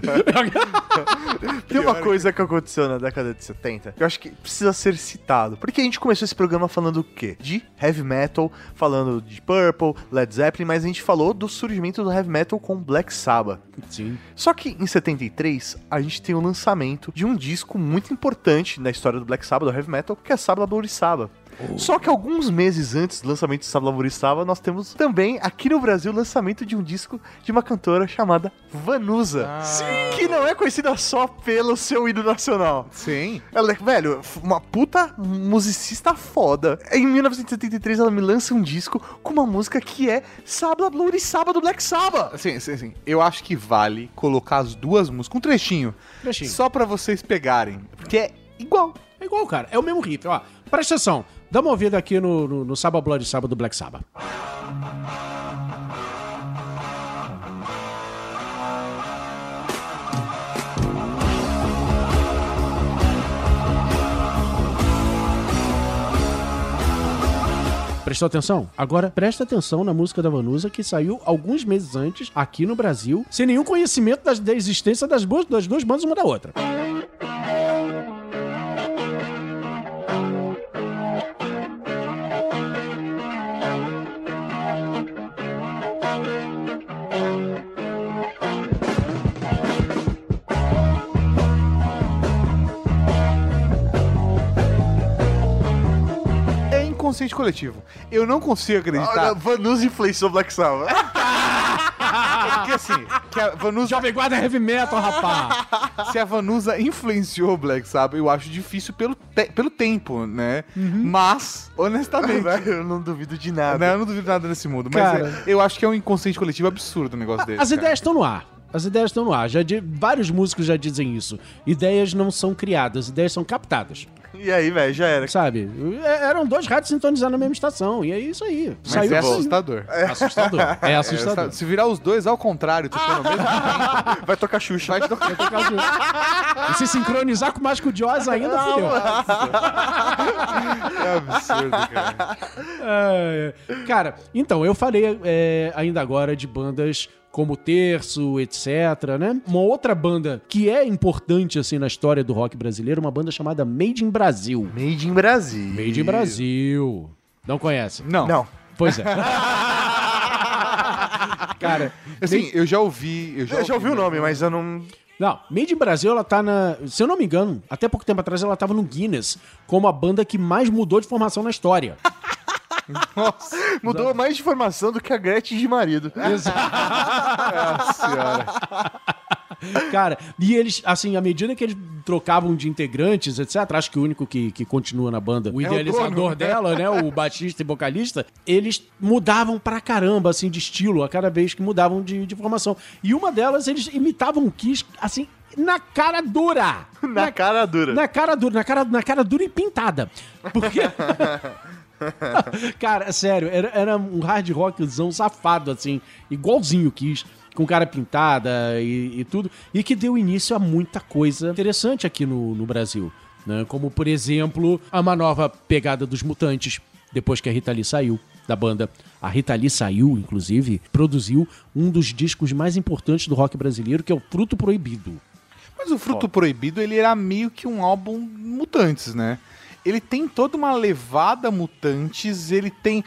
Tem uma coisa que aconteceu na década de 70 que eu acho que precisa ser citado. Porque a gente começou esse programa falando o quê? De heavy metal, falando de Purple, Led Zeppelin, mas a gente falou do surgimento do heavy metal com Black Sabbath. Sim. Só que em 73, a gente tem o lançamento de um disco muito importante na história do Black Sabbath, do heavy metal, que é Sabbath Sabbath. Só que alguns meses antes do lançamento de Sabbath Sabbath, nós temos também aqui no Brasil o lançamento de um disco de uma cantora chamada Vanusa. Que não é conhecida só pelo seu hino nacional. Sim. Ela é, velho, uma puta musicista foda. Em 1973 ela me lança um disco com uma música que é Bloody Sabbath do Black Sabbath. Sim, sim, sim. Eu acho que vale colocar as duas músicas, um trechinho, Trechinho. só pra vocês pegarem. Porque é igual. É igual, cara. É o mesmo riff. Ó, presta atenção. Dá uma ouvida aqui no, no, no Sabbath Blood Sabbath do Black Sabbath. Prestou atenção? Agora presta atenção na música da Vanusa que saiu alguns meses antes aqui no Brasil, sem nenhum conhecimento da existência das das duas bandas uma da outra. Inconsciente coletivo. Eu não consigo acreditar. Ah, Vanusa influenciou Black Sabbath. [laughs] Porque assim, que a Vanusa. Jovem Guarda Heavy Metal, rapaz! Se a Vanusa influenciou o Black Sabbath, eu acho difícil pelo, te- pelo tempo, né? Uhum. Mas, honestamente. eu não duvido de nada. Né, eu não duvido nada nesse mundo. Mas Cara. é- eu acho que é um inconsciente coletivo absurdo o negócio desse. As cara. ideias estão no ar. As ideias estão no ar. Já di- vários músicos já dizem isso. Ideias não são criadas, ideias são captadas. E aí, velho, já era. Sabe? É- Eram dois rádios sintonizados na mesma estação. E é isso aí. Mas Saiu é bom. assustador. É assustador. [laughs] É assustador. Se virar os dois ao contrário, tocando mesmo tempo, [laughs] Vai tocar Xuxa. vai tocar. E se sincronizar com o Mágico de Oz ainda, fudeu. É absurdo, cara. É, é. Cara, então, eu falei é, ainda agora de bandas como Terço, etc, né? Uma outra banda que é importante, assim, na história do rock brasileiro, uma banda chamada Made in Brasil. Made in Brasil. Made in Brasil. Não conhece? Não. Não. Pois é. [laughs] Cara, Assim, eu já ouvi. Eu já, Eu já ouvi o mesmo. nome, mas eu não. Não, Made in Brasil, ela tá na. Se eu não me engano, até pouco tempo atrás ela tava no Guinness como a banda que mais mudou de formação na história. Nossa, Mudou mais de formação do que a Gretchen de marido. nossa senhora. Cara, e eles, assim, à medida que eles trocavam de integrantes, etc., acho que o único que, que continua na banda, o idealizador dono. dela, né, o baixista e vocalista, eles mudavam pra caramba, assim, de estilo, a cada vez que mudavam de, de formação. E uma delas, eles imitavam o Kiss, assim, na cara dura. [laughs] Na cara dura. Na cara dura, na cara, na cara dura e pintada. Porque. [laughs] [laughs] cara, sério, era, era um hard rockzão safado, assim, igualzinho Kiss, com cara pintada e, e tudo, e que deu início a muita coisa interessante aqui no, no Brasil. Né? Como, por exemplo, a uma nova pegada dos Mutantes, depois que a Rita Lee saiu da banda. A Rita Lee saiu, inclusive, produziu um dos discos mais importantes do rock brasileiro, que é o Fruto Proibido. Mas o Fruto Proibido, ele era meio que um álbum Mutantes, né? Ele tem toda uma levada Mutantes, ele tem...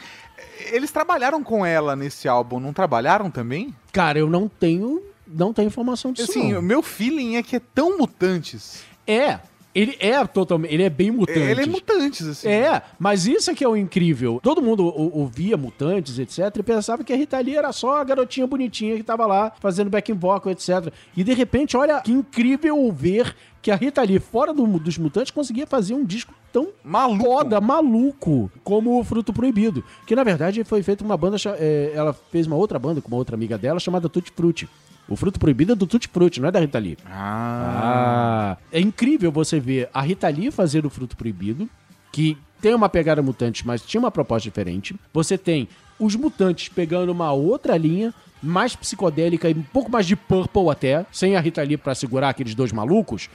Eles trabalharam com ela nesse álbum, não trabalharam também? Cara, eu não tenho, não tenho informação disso. Assim, não. o meu feeling é que é tão Mutantes. É, ele é totalmente, ele é bem mutante. Ele é Mutantes, assim. É, mas isso é que é o incrível. Todo mundo ou- ouvia Mutantes, etc, e pensava que a Rita Lee era só a garotinha bonitinha que tava lá fazendo backing vocal, etc. E de repente, olha que incrível ver que a Rita Lee, fora do- dos Mutantes, conseguia fazer um disco tão Maluco. foda, maluco, como o Fruto Proibido. Que na verdade foi feito uma banda, é, ela fez uma outra banda com uma outra amiga dela chamada Tutti Frutti. O Fruto Proibido é do Tutti Frutti, não é da Rita Lee. Ah. É incrível você ver a Rita Lee fazer o Fruto Proibido, que tem uma pegada mutante, mas tinha uma proposta diferente. Você tem os mutantes pegando uma outra linha, mais psicodélica e um pouco mais de purple até, sem a Rita Lee pra segurar aqueles dois malucos.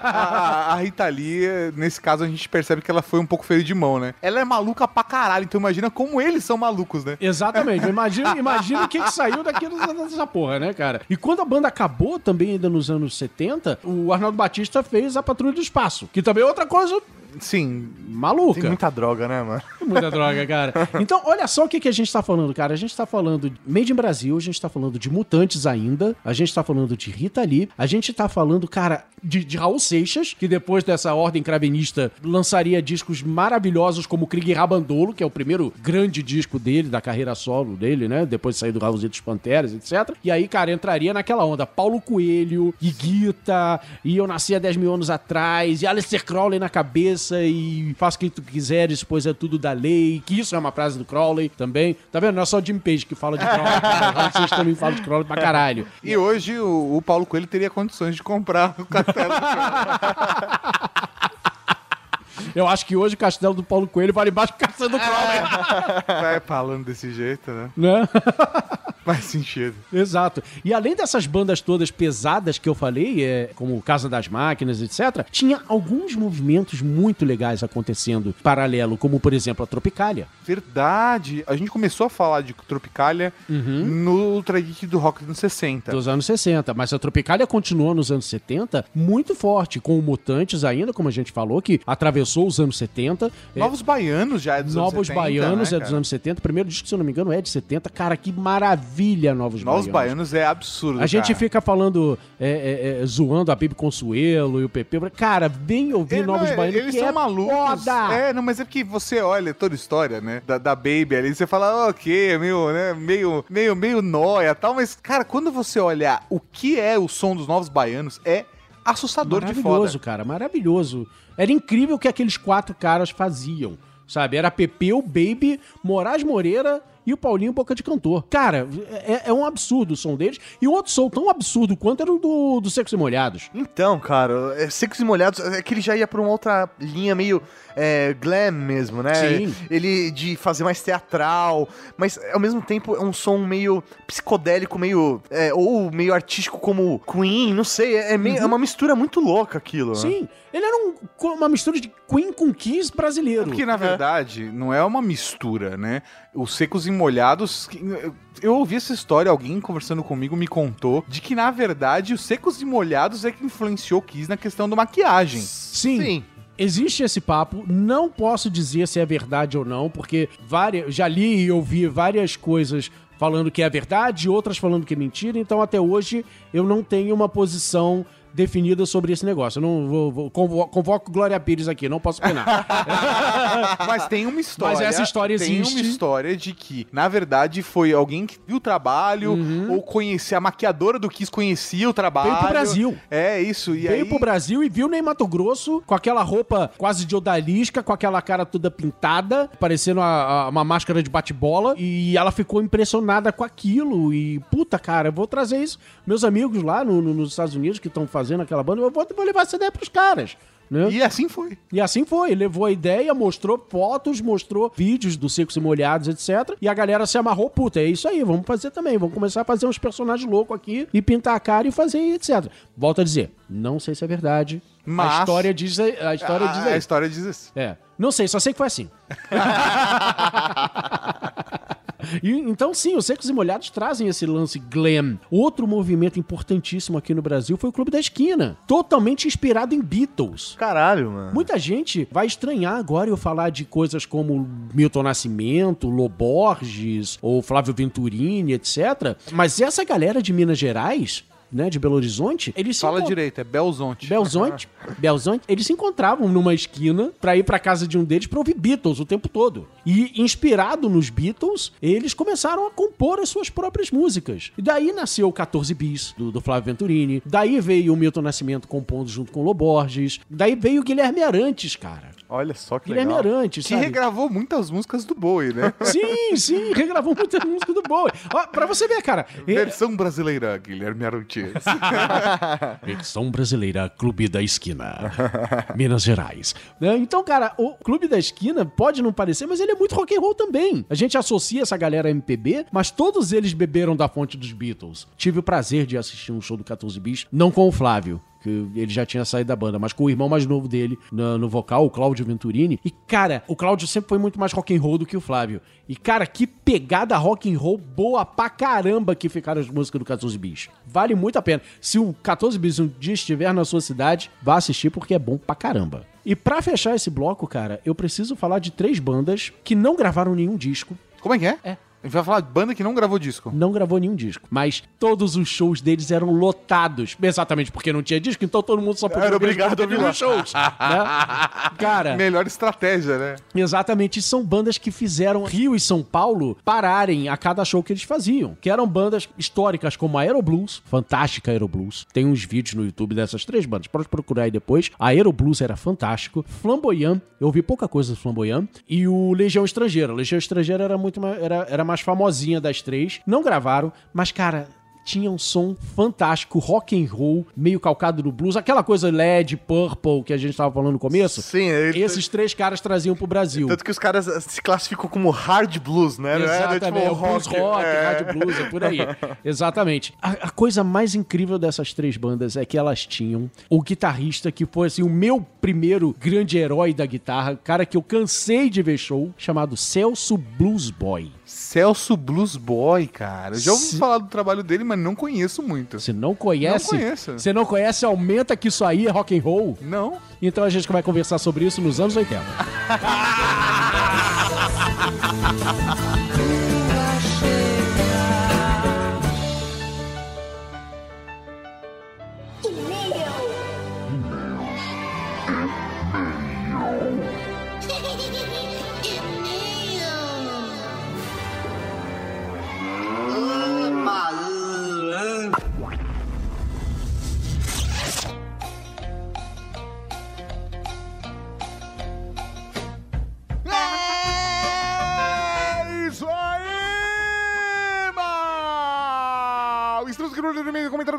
A, [laughs] a Rita Lee, nesse caso, a gente percebe que ela foi um pouco feio de mão, né? Ela é maluca pra caralho, então imagina como eles são malucos, né? Exatamente. Imagina, [laughs] imagina o que, que saiu daquilo dessa porra, né, cara? E quando a banda acabou também, ainda nos anos 70, o Arnaldo Batista fez a Patrulha do Espaço, que também é outra coisa Sim. maluca. Tem muita droga, né, mano? [laughs] Muita droga, cara. Então, olha só o que, que a gente tá falando, cara. A gente tá falando de Made in Brasil, a gente tá falando de Mutantes ainda, a gente tá falando de Rita Lee, a gente tá falando, cara, de, de Raul Seixas, que depois dessa ordem cravenista lançaria discos maravilhosos como Krieg Rabandolo, que é o primeiro grande disco dele, da carreira solo dele, né? Depois de sair do Raulzito dos Panteras, etc. E aí, cara, entraria naquela onda Paulo Coelho, e Guita, e Eu Nasci há 10 mil anos atrás, e Alistair Crowley na cabeça, e Faça o que tu quiseres, pois é tudo da lei, que isso é uma frase do Crowley também. Tá vendo? Não é só o Jim Page que fala de Crowley, [laughs] Seixas também fala de Crowley pra caralho. E hoje o, o Paulo Coelho teria condições de comprar o castelo. [laughs] Eu acho que hoje o castelo do Paulo Coelho vale mais que o castelo do Crowley. Vai falando desse jeito, né? né? Faz sentido. Exato. E além dessas bandas todas pesadas que eu falei, é, como Casa das Máquinas, etc., tinha alguns movimentos muito legais acontecendo paralelo, como por exemplo a Tropicália. Verdade. A gente começou a falar de Tropicália no Ultra Geek do Rock dos anos 60. Dos anos 60, mas a Tropicália continuou nos anos 70 muito forte, com o Mutantes ainda, como a gente falou, que atravessou os anos 70. Novos Baianos já é dos Novos anos 70, Baianos né, é dos anos 70. O primeiro disco, se eu não me engano, é de 70. Cara, que maravilha, Novos, Novos Baianos. Baianos é absurdo, A gente cara. fica falando, é, é, é, zoando a Bibi Consuelo e o Pepe. Cara, vem ouvir É, Novos não, Baianos, Eles que são é malucos. foda! É, não, mas é porque você olha toda a história, né? Da, da Baby ali, você fala, ok, é meio, né? Meio, meio, meio nóia tal. Mas, cara, quando você olhar o que é o som dos novos baianos, é assustador de foda. Maravilhoso, cara, maravilhoso. Era incrível o que aqueles quatro caras faziam, sabe? Era Pepeu, Baby, Moraes Moreira e o Paulinho Boca de Cantor. Cara, é, é um absurdo o som deles. E um outro som tão absurdo quanto era o do, do Secos e Molhados. Então, cara, é, Secos e Molhados, é que ele já ia pra uma outra linha meio é, glam mesmo, né? Sim. Ele de fazer mais teatral, mas ao mesmo tempo é um som meio psicodélico, meio. é, ou meio artístico como Queen, não sei. É, é meio- é uma mistura muito louca aquilo. né? Sim, ele era um- uma mistura de Queen com Kiss brasileiro. Porque, na verdade, não é uma mistura, né? Os secos e molhados. Eu ouvi essa história, alguém conversando comigo me contou, de que, na verdade, os secos e molhados é que influenciou o Kiss na questão da maquiagem. Sim. Existe esse papo, não posso dizer se é verdade ou não, porque várias, já li e ouvi várias coisas falando que é verdade, outras falando que é mentira, então até hoje eu não tenho uma posição definida sobre esse negócio. Eu não vou, vou- convo- convoco Glória Pires aqui, não posso opinar. [laughs] Mas tem uma história. Mas essa história Tem existe. uma história de que, na verdade, foi alguém que viu o trabalho, ou conhecia, a maquiadora do Kiss conhecia o trabalho. Uhum. Veio pro Brasil. É isso. E Veio aí... pro Brasil e viu Ney Mato Grosso com aquela roupa quase de odalisca, com aquela cara toda pintada, parecendo a- a- uma máscara de bate-bola. E ela ficou impressionada com aquilo. E, puta, cara, eu vou trazer isso. Meus amigos lá no- no- nos Estados Unidos que estão fazendo aquela banda, eu vou, vou levar essa ideia pros caras. Né? E assim foi. E assim foi. Levou a ideia, mostrou fotos, mostrou vídeos dos secos e molhados, etc. E a galera se amarrou, puta, é isso aí, vamos fazer também. Vamos começar a fazer uns personagens loucos aqui e pintar a cara e fazer, etc. Volto a dizer, não sei se é verdade. Mas- A história diz, a história a, diz a aí. história diz isso. É. Não sei, só sei que foi assim. [laughs] E, então, sim, os Secos e Molhados trazem esse lance glam. Outro movimento importantíssimo aqui no Brasil foi o Clube da Esquina. Totalmente inspirado em Beatles. Caralho, mano. Muita gente vai estranhar agora eu falar de coisas como Milton Nascimento, Loborges ou Flávio Venturini, etc. Mas essa galera de Minas Gerais, né, de Belo Horizonte, eles se Fala encont- direito, é Belzonte. Belzonte, [laughs] Belzonte, eles se encontravam numa esquina pra ir pra casa de um deles pra ouvir Beatles o tempo todo. E inspirado nos Beatles, eles começaram a compor as suas próprias músicas. E daí nasceu o 14 Bis, do, do Flávio Venturini. Daí veio o Milton Nascimento compondo junto com o Loborges. Daí veio o Guilherme Arantes, cara. Olha só que Guilherme legal. Arantes, Que sabe? regravou muitas músicas do Bowie, né? [laughs] Sim, sim, regravou muita música do Bowie. Ó, pra você ver, cara. é- Versão brasileira, Guilherme Arantes. [laughs] Versão brasileira, Clube da Esquina. Minas Gerais. Né? Então, cara, o Clube da Esquina pode não parecer, mas ele é muito rock and roll também. A gente associa essa galera a MPB, mas todos eles beberam da fonte dos Beatles. Tive o prazer de assistir um show do 14 Bis, não com o Flávio. Que ele já tinha saído da banda, mas com o irmão mais novo dele no, no vocal, o Cláudio Venturini. E, cara, o Cláudio sempre foi muito mais rock and roll do que o Flávio. E, cara, que pegada rock and roll boa pra caramba que ficaram as músicas do 14 Bis. Vale muito a pena. Se o 14 Bis um dia estiver na sua cidade, vá assistir porque é bom pra caramba. E pra fechar esse bloco, cara, eu preciso falar de três bandas que não gravaram nenhum disco. Como é que é? É. A gente vai falar de banda que não gravou disco. Não gravou nenhum disco. Mas todos os shows deles eram lotados. Exatamente porque não tinha disco, então todo mundo só podia Era obrigado a lá. os shows. né? Cara, Melhor estratégia, né? Exatamente, e são bandas que fizeram Rio e São Paulo pararem a cada show que eles faziam. Que eram bandas históricas como a Aeroblues, fantástica Aeroblues. Tem uns vídeos no YouTube dessas três bandas, pode procurar aí depois. A Aeroblues era fantástico. Flamboyant, eu ouvi pouca coisa do Flamboyant. E o Legião Estrangeira. Legião Estrangeira era muito mais, era, era mais famosinha das três. Não gravaram, mas cara, tinha um som fantástico, rock and roll, meio calcado no blues, aquela coisa LED, purple que a gente tava falando no começo. Sim, ele- Esses três caras traziam pro Brasil. Tanto que os caras eh, se classificam como hard blues, né? É, Exatamente, tipo, o blues rock, é. rádio blues, é por aí. [laughs] Exatamente. A, a coisa mais incrível dessas três bandas é que elas tinham o guitarrista que foi assim, o meu primeiro grande herói da guitarra, cara que eu cansei de ver show, chamado Celso Blues Boy. Celso Blues Boy, cara. Eu já ouvi Se- falar do trabalho dele, mas não conheço muito. Você não conhece? Não conheço. Você não conhece? Aumenta que isso aí é rock and roll? Não. Então a gente vai conversar sobre isso nos anos 80. [laughs] comentário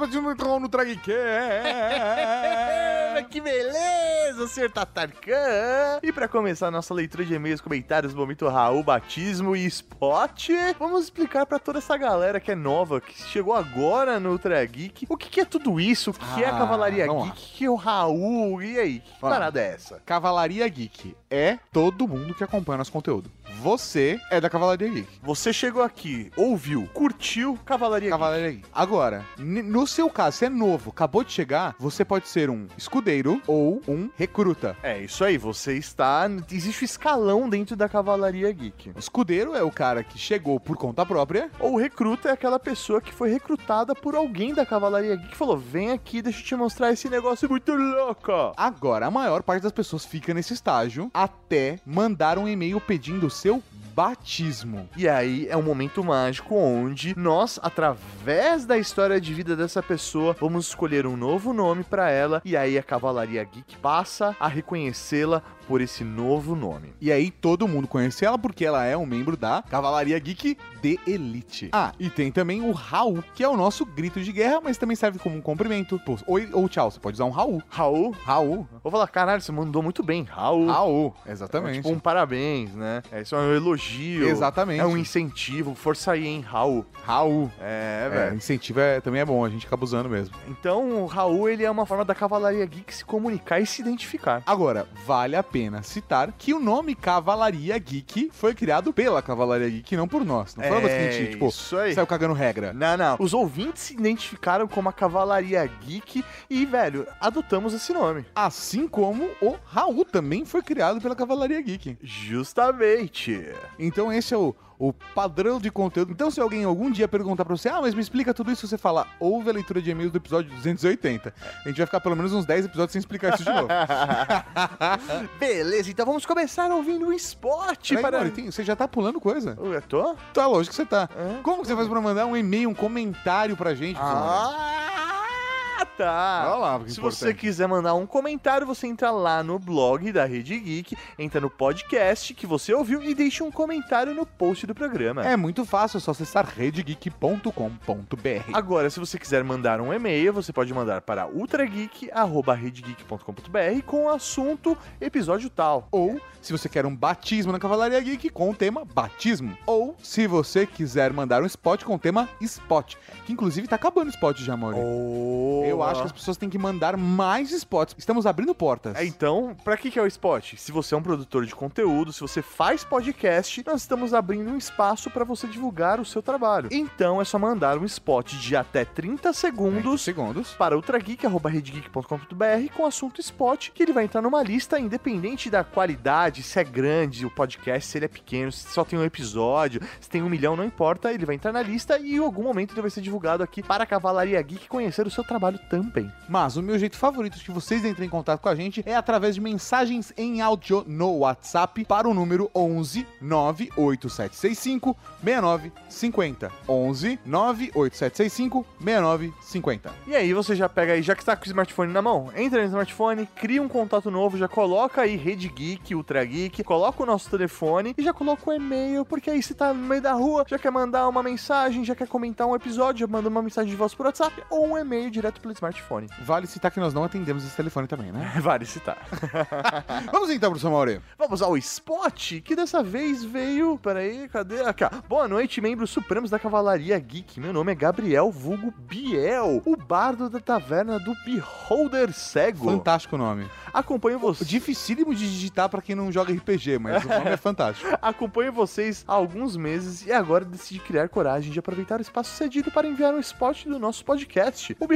no Dragcast. [laughs] que beleza, senhor Tatarkan! E pra começar a nossa leitura de e-mails, comentários, momento Raul, batismo e spot, vamos explicar pra toda essa galera que é nova, que chegou agora no Ultra Geek, o que, que é tudo isso, o que, que é a Ah, Cavalaria Geek, o que, é o Raul, e aí, que parada é essa? Cavalaria Geek é todo mundo que acompanha nosso conteúdo. Você é da Cavalaria Geek. Você chegou aqui, ouviu, curtiu Cavalaria Cavalaria Geek. Agora, n- no seu caso, você é novo, acabou de chegar, você pode ser um escudeiro ou um recruta. É isso aí, você está. Existe o escalão dentro da Cavalaria Geek. O escudeiro é o cara que chegou por conta própria. Ou o recruta é aquela pessoa que foi recrutada por alguém da Cavalaria Geek que falou: vem aqui, deixa eu te mostrar esse negócio muito louco. Agora, a maior parte das pessoas fica nesse estágio até mandar um e-mail pedindo o seu batismo. E aí é um momento mágico onde nós, através da história de vida dessa pessoa, vamos escolher um novo nome pra ela e aí a Cavalaria Geek passa a reconhecê-la por esse novo nome. E aí todo mundo conhece ela porque ela é um membro da Cavalaria Geek de Elite. Ah, e tem também o Raul, que é o nosso grito de guerra, mas também serve como um cumprimento. Pô, oi ou tchau, você pode usar um Raul. Raul? Raul. Vou falar, caralho, você mandou muito bem, Raul. Raul, É exatamente. tipo um parabéns, né? É, isso é um elogio. Exatamente. É um incentivo. Força aí, hein, Raul. Raul. É, É, velho. incentivo é, também é bom, a gente acaba usando mesmo. Então, o Raul, ele é uma forma da Cavalaria Geek se comunicar e se identificar. Agora, vale a pena citar que o nome Cavalaria Geek foi criado pela Cavalaria Geek, não por nós. Não foi uma coisa que a gente, tipo, É, isso aí. saiu cagando regra. Não, não. Os ouvintes se identificaram como a Cavalaria Geek e, velho, adotamos esse nome. Assim como o Raul também foi criado pela Cavalaria Geek. Justamente. Então esse é o, o padrão de conteúdo. Então se alguém algum dia perguntar pra você, ah, mas me explica tudo isso, você fala, ouve a leitura de e-mails do episódio 280. A gente vai ficar pelo menos uns 10 episódios sem explicar isso de novo. [laughs] Beleza, então vamos começar ouvindo o spot Peraí, para... Mauri, tem- você já tá pulando coisa. Eu tô? Tá, lógico que você tá. É. Como que você faz pra mandar um e-mail, um comentário pra gente? Fernando? Ah, tá. Olha lá, que Se importante. você quiser mandar um comentário, você entra lá no blog da Rede Geek, entra no podcast que você ouviu e deixa um comentário no post do programa. É muito fácil, é só acessar redegeek.com.br. Agora, se você quiser mandar um e-mail, você pode mandar para ultrageek.redegeek.com.br com o assunto episódio tal. Ou, se você quer um batismo na Cavalaria Geek com o tema batismo. Ou, se você quiser mandar um spot com o tema spot. Que inclusive tá acabando o spot já, Eu acho que as pessoas têm que mandar mais spots. Estamos abrindo portas. É, então, pra que, que é o spot? Se você é um produtor de conteúdo, se você faz podcast, nós estamos abrindo um espaço para você divulgar o seu trabalho. Então é só mandar um spot de até 30 segundos, segundos. para ultrageek.redgeek.com.br com o assunto spot, que ele vai entrar numa lista independente da qualidade, se é grande o podcast, se ele é pequeno, se só tem um episódio, se tem um milhão, não importa, ele vai entrar na lista e em algum momento ele vai ser divulgado aqui para a Cavalaria Geek conhecer o seu trabalho trabalho também. Mas o meu jeito favorito de que vocês entrem em contato com a gente é através de mensagens em áudio no WhatsApp para o número 11 98765 6950. 11 98765 6950. E aí você já pega aí, já que tá com o smartphone na mão, entra no smartphone, cria um contato novo, já coloca aí Rede Geek, Ultra Geek, coloca o nosso telefone e já coloca o e-mail, porque aí você tá no meio da rua, já quer mandar uma mensagem, já quer comentar um episódio, já manda uma mensagem de voz por WhatsApp ou um e-mail direto pelo smartphone. Vale citar que nós não atendemos esse telefone também, né? [laughs] vale citar. [laughs] Vamos então, professor Mauri. Vamos ao Spot, que dessa vez veio. Peraí, cadê? Aqui, ó. Boa noite, membros supremos da Cavalaria Geek. Meu nome é Gabriel Vulgo Biel, o bardo da taverna do Beholder Cego. Fantástico o nome. Acompanho vocês. Dificílimo de digitar pra quem não joga RPG, mas o nome é [laughs] fantástico. Acompanho vocês há alguns meses e agora decidi criar coragem de aproveitar o espaço cedido para enviar um spot do nosso podcast, o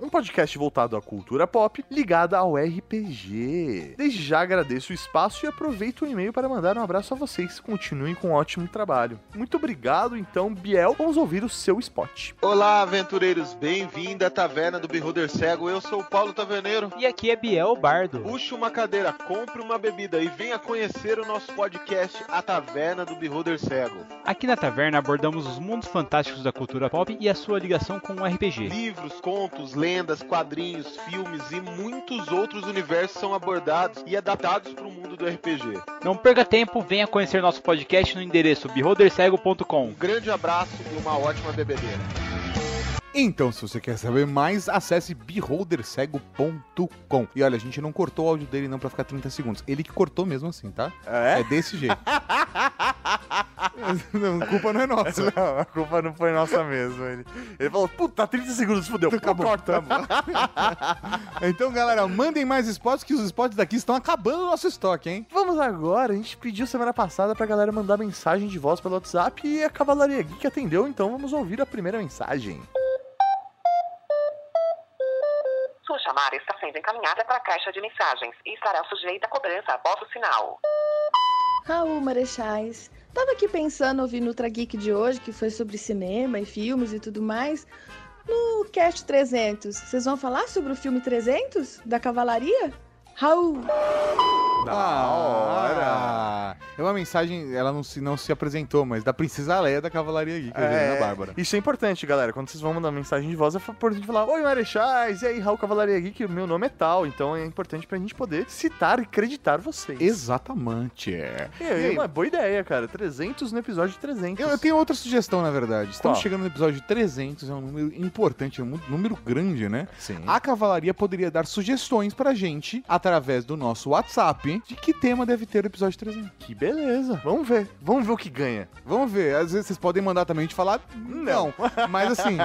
Um podcast voltado à cultura pop ligada ao RPG. Desde já agradeço o espaço e aproveito o e-mail para mandar um abraço a vocês. Continuem com um ótimo trabalho. Muito obrigado, então, Biel. Vamos ouvir o seu spot. Olá, aventureiros. Bem-vindo à Taverna do Beholder Cego. Eu sou o Paulo Taverneiro. E aqui é Biel Bardo. Puxe uma cadeira, compre uma bebida e venha conhecer o nosso podcast A Taverna do Beholder Cego. Aqui na taverna abordamos os mundos fantásticos da cultura pop e a sua ligação com o RPG. Livros, contos, lendas, quadrinhos, filmes e muitos outros universos são abordados e adaptados para o mundo do RPG. Não perca tempo, venha conhecer nosso podcast no endereço beholdercego.com. Um grande abraço e uma ótima bebedeira. Então, se você quer saber mais, acesse beholdercego.com. E olha, a gente não cortou o áudio dele não pra ficar 30 segundos. Ele que cortou mesmo assim, tá? É? É desse jeito. [laughs] não, a culpa não é nossa. Não, a culpa não foi nossa mesmo. Ele, ele falou, puta, 30 segundos, fudeu. Acabou. Corta. [laughs] então, galera, mandem mais spots que os spots daqui estão acabando o nosso estoque, hein? Vamos agora, a gente pediu semana passada pra galera mandar mensagem de voz pelo WhatsApp e a Cavalaria Geek atendeu, então vamos ouvir a primeira mensagem. Sua chamada está sendo encaminhada para a caixa de mensagens e estará sujeita a cobrança após o sinal. Raul Marechais. Tava aqui pensando ouvir no Ultra Geek de hoje, que foi sobre cinema e filmes e tudo mais. No Cast 300, vocês vão falar sobre o filme 300 da Cavalaria? Raul! Da hora! É uma mensagem, ela não se, não se apresentou, mas da Princesa Leia da Cavalaria Geek, É, Ana Bárbara. Isso é importante, galera. Quando vocês vão mandar mensagem de voz, é importante falar: Oi, Marechais, e aí, Raul Cavalaria Geek, o meu nome é tal. Então é importante pra gente poder citar e acreditar vocês. Exatamente. É. E aí, uma boa ideia, cara. 300 no episódio 300. Eu, eu tenho outra sugestão, na verdade. Estamos Qual? chegando no episódio 300, é um número importante, é um número grande, né? Sim. A Cavalaria poderia dar sugestões pra gente, através do nosso WhatsApp, de que tema deve ter o episódio 300. Que beleza. Vamos ver. Vamos ver o que ganha. Vamos ver. Às vezes vocês podem mandar também a gente falar não. [laughs] Mas assim,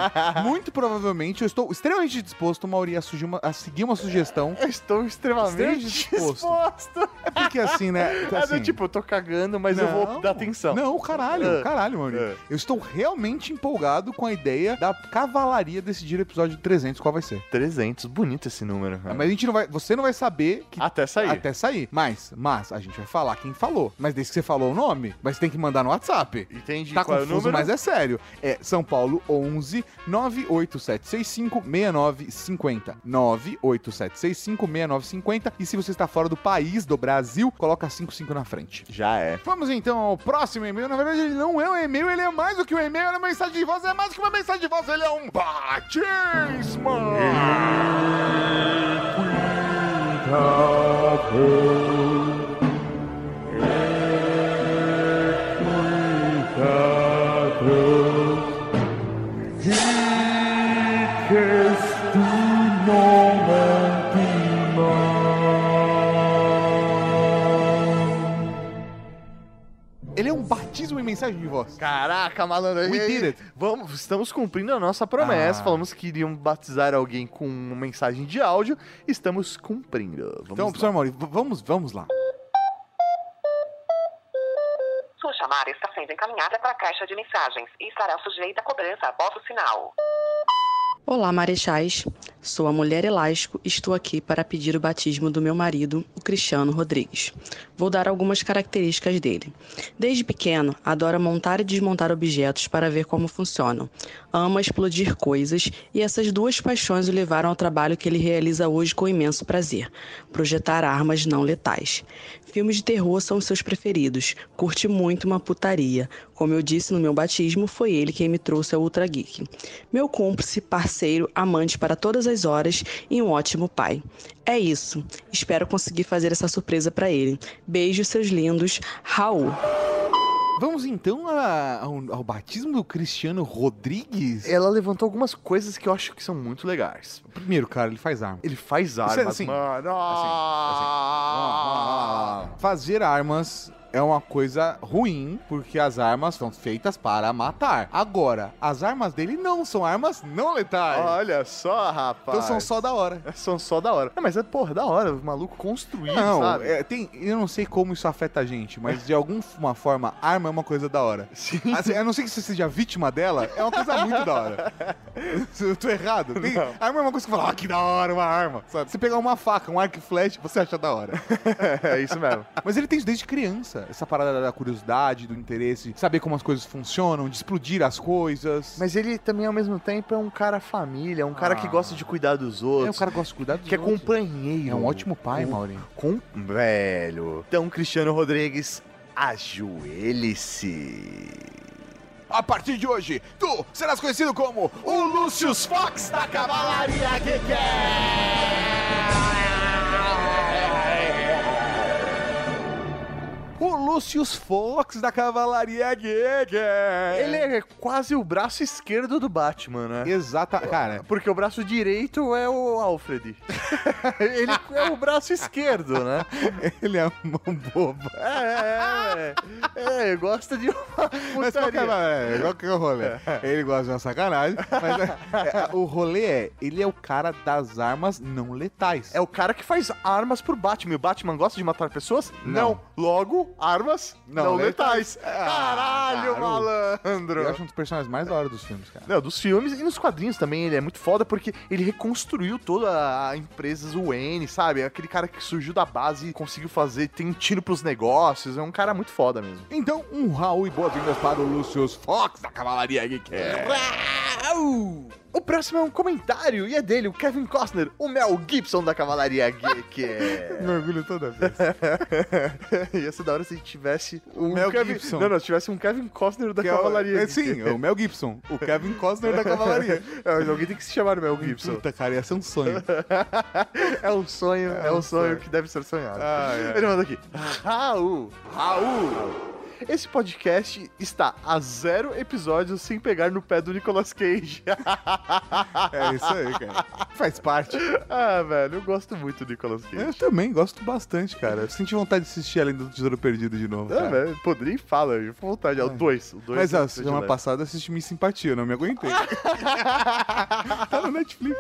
muito provavelmente eu estou extremamente disposto, Mauri, a, uma- a seguir uma sugestão. Eu estou extremamente disposto. disposto. É porque assim, né? [laughs] É do Assim, tipo, eu tô cagando, mas eu vou dar atenção. Não, caralho, É. caralho, Mauri. É. Eu estou realmente empolgado com a ideia da cavalaria decidir o episódio 300 qual vai ser. 300, bonito esse número. Mas a gente não vai, você não vai saber que Até sair. até sair. Mas, mas a gente vai falar quem falou. Mas desde que você falou o nome, mas tem que mandar no WhatsApp. Entendi. Tá Qual é o confuso, número? mas é sério. É São Paulo 11 98765 6950. 98765 6950. E se você está fora do país, do Brasil, coloca 55 na frente. Já é. Vamos então ao próximo e-mail. Na verdade, ele não é um e-mail, ele é mais do que um e-mail, ele é uma mensagem de voz, é mais do que uma mensagem de voz, ele é um batismo! Ele mensagem de voz. Caraca, malandro. We aí, did it. Vamos, estamos cumprindo a nossa promessa. Ah. Falamos que iriam batizar alguém com uma mensagem de áudio. Estamos cumprindo. Vamos Então, lá. professor Mauri, vamos, vamos lá. Sua chamada está sendo encaminhada para a caixa de mensagens e estará sujeita a cobrança após o sinal. Olá, marechais. Sou a mulher elástico e estou aqui para pedir o batismo do meu marido, o Cristiano Rodrigues. Vou dar algumas características dele. Desde pequeno, adora montar e desmontar objetos para ver como funcionam. Ama explodir coisas e essas duas paixões o levaram ao trabalho que ele realiza hoje com imenso prazer: projetar armas não letais. Filmes de terror são os seus preferidos. Curte muito uma putaria. Como eu disse no meu batismo, foi ele quem me trouxe ao Ultra Geek. Meu cúmplice, parceiro, amante para todas as horas e um ótimo pai. É isso. Espero conseguir fazer essa surpresa para ele. Beijos, seus lindos. Raul. Vamos então a- ao, ao batismo do Cristiano Rodrigues? Ela levantou algumas coisas que eu acho que são muito legais. Primeiro, cara, ele faz arma. Ele faz Isso é armas, assim, mano. Fazer armas é uma coisa ruim, porque as armas são feitas para matar. Agora, as armas dele não são armas não letais. Olha só, rapaz. Então são só da hora. [laughs] São só da hora. Não, mas é, porra, da hora. O maluco construir, Não, sabe? é, tem, eu não sei como isso afeta a gente, mas de alguma forma, arma é uma coisa da hora. Assim, a não ser que você seja vítima dela, é uma coisa muito da hora. Se [laughs] eu tô errado. Tem- arma é uma coisa que você fala, ah, que da hora, uma arma. Sabe? Você pegar uma faca, um arco e flecha, você acha da hora. [laughs] é isso mesmo. Mas ele tem isso desde criança. Essa parada da curiosidade, do interesse, saber como as coisas funcionam, de explodir as coisas. Mas ele também, ao mesmo tempo, é um cara família, é um cara que Ah. gosta de cuidar dos outros. É, o cara gosta de cuidar dos Que é outros. companheiro. É um ótimo pai, Com- Maurinho. Com... Velho. Então, Cristiano Rodrigues, ajoelhe-se. A partir de hoje, tu serás conhecido como o Lucius Fox da Cavalaria O Lucius Fox da Cavalaria Geek. Ele é quase o braço esquerdo do Batman, né? Exata, cara. Porque o braço direito é o Alfred. [laughs] ele é o braço esquerdo, né? Ele é uma mão boba. É, é, é, gosta de uma Mas qual que é, é, qual que é o rolê? Ele gosta de uma sacanagem, mas é- é, o rolê é, ele é o cara das armas não letais. É o cara que faz armas pro Batman. E o Batman gosta de matar pessoas? Não. Logo, armas não, Não letais. letais. Caralho, Ah, malandro. Eu acho um dos personagens mais da hora dos filmes, cara. Não, dos filmes e nos quadrinhos também ele é muito foda porque ele reconstruiu toda a empresa Wayne, sabe? Aquele cara que surgiu da base e conseguiu fazer, tem um tiro pros negócios, é um cara muito foda mesmo. Então, um Raul e boas-vindas para o Lucius Fox da Cavalaria Geek. O próximo é um comentário e é dele, o Kevin Costner, o Mel Gibson da Cavalaria Geek. [laughs] Me orgulho toda vez. [laughs] Ia ser da hora se tivesse um Mel Kevin... Gibson. Não, não, se tivesse um Kevin Costner da Que é Cavalaria é, Geek. sim, é o Mel Gibson, o Kevin Costner da Cavalaria. [laughs] É, mas alguém tem que se chamar Mel Gibson. Puta, cara, ia ser um sonho. é um sonho, é, um, um sonho, sonho. que deve ser sonhado. Ai, ai. Ele manda aqui. Raul, Raul. Esse podcast está a zero episódios sem pegar no pé do Nicolas Cage. [laughs] É isso aí, cara. Faz parte. ah, velho, eu gosto muito do Nicolas Cage. Eu também gosto bastante, cara. Eu senti vontade de assistir Além do Tesouro Perdido de novo. Ah, velho, poderia fala, eu com vontade. É o 2. Mas a semana passada assisti Miss Simpatia, eu não me aguentei. [laughs] tá no Netflix.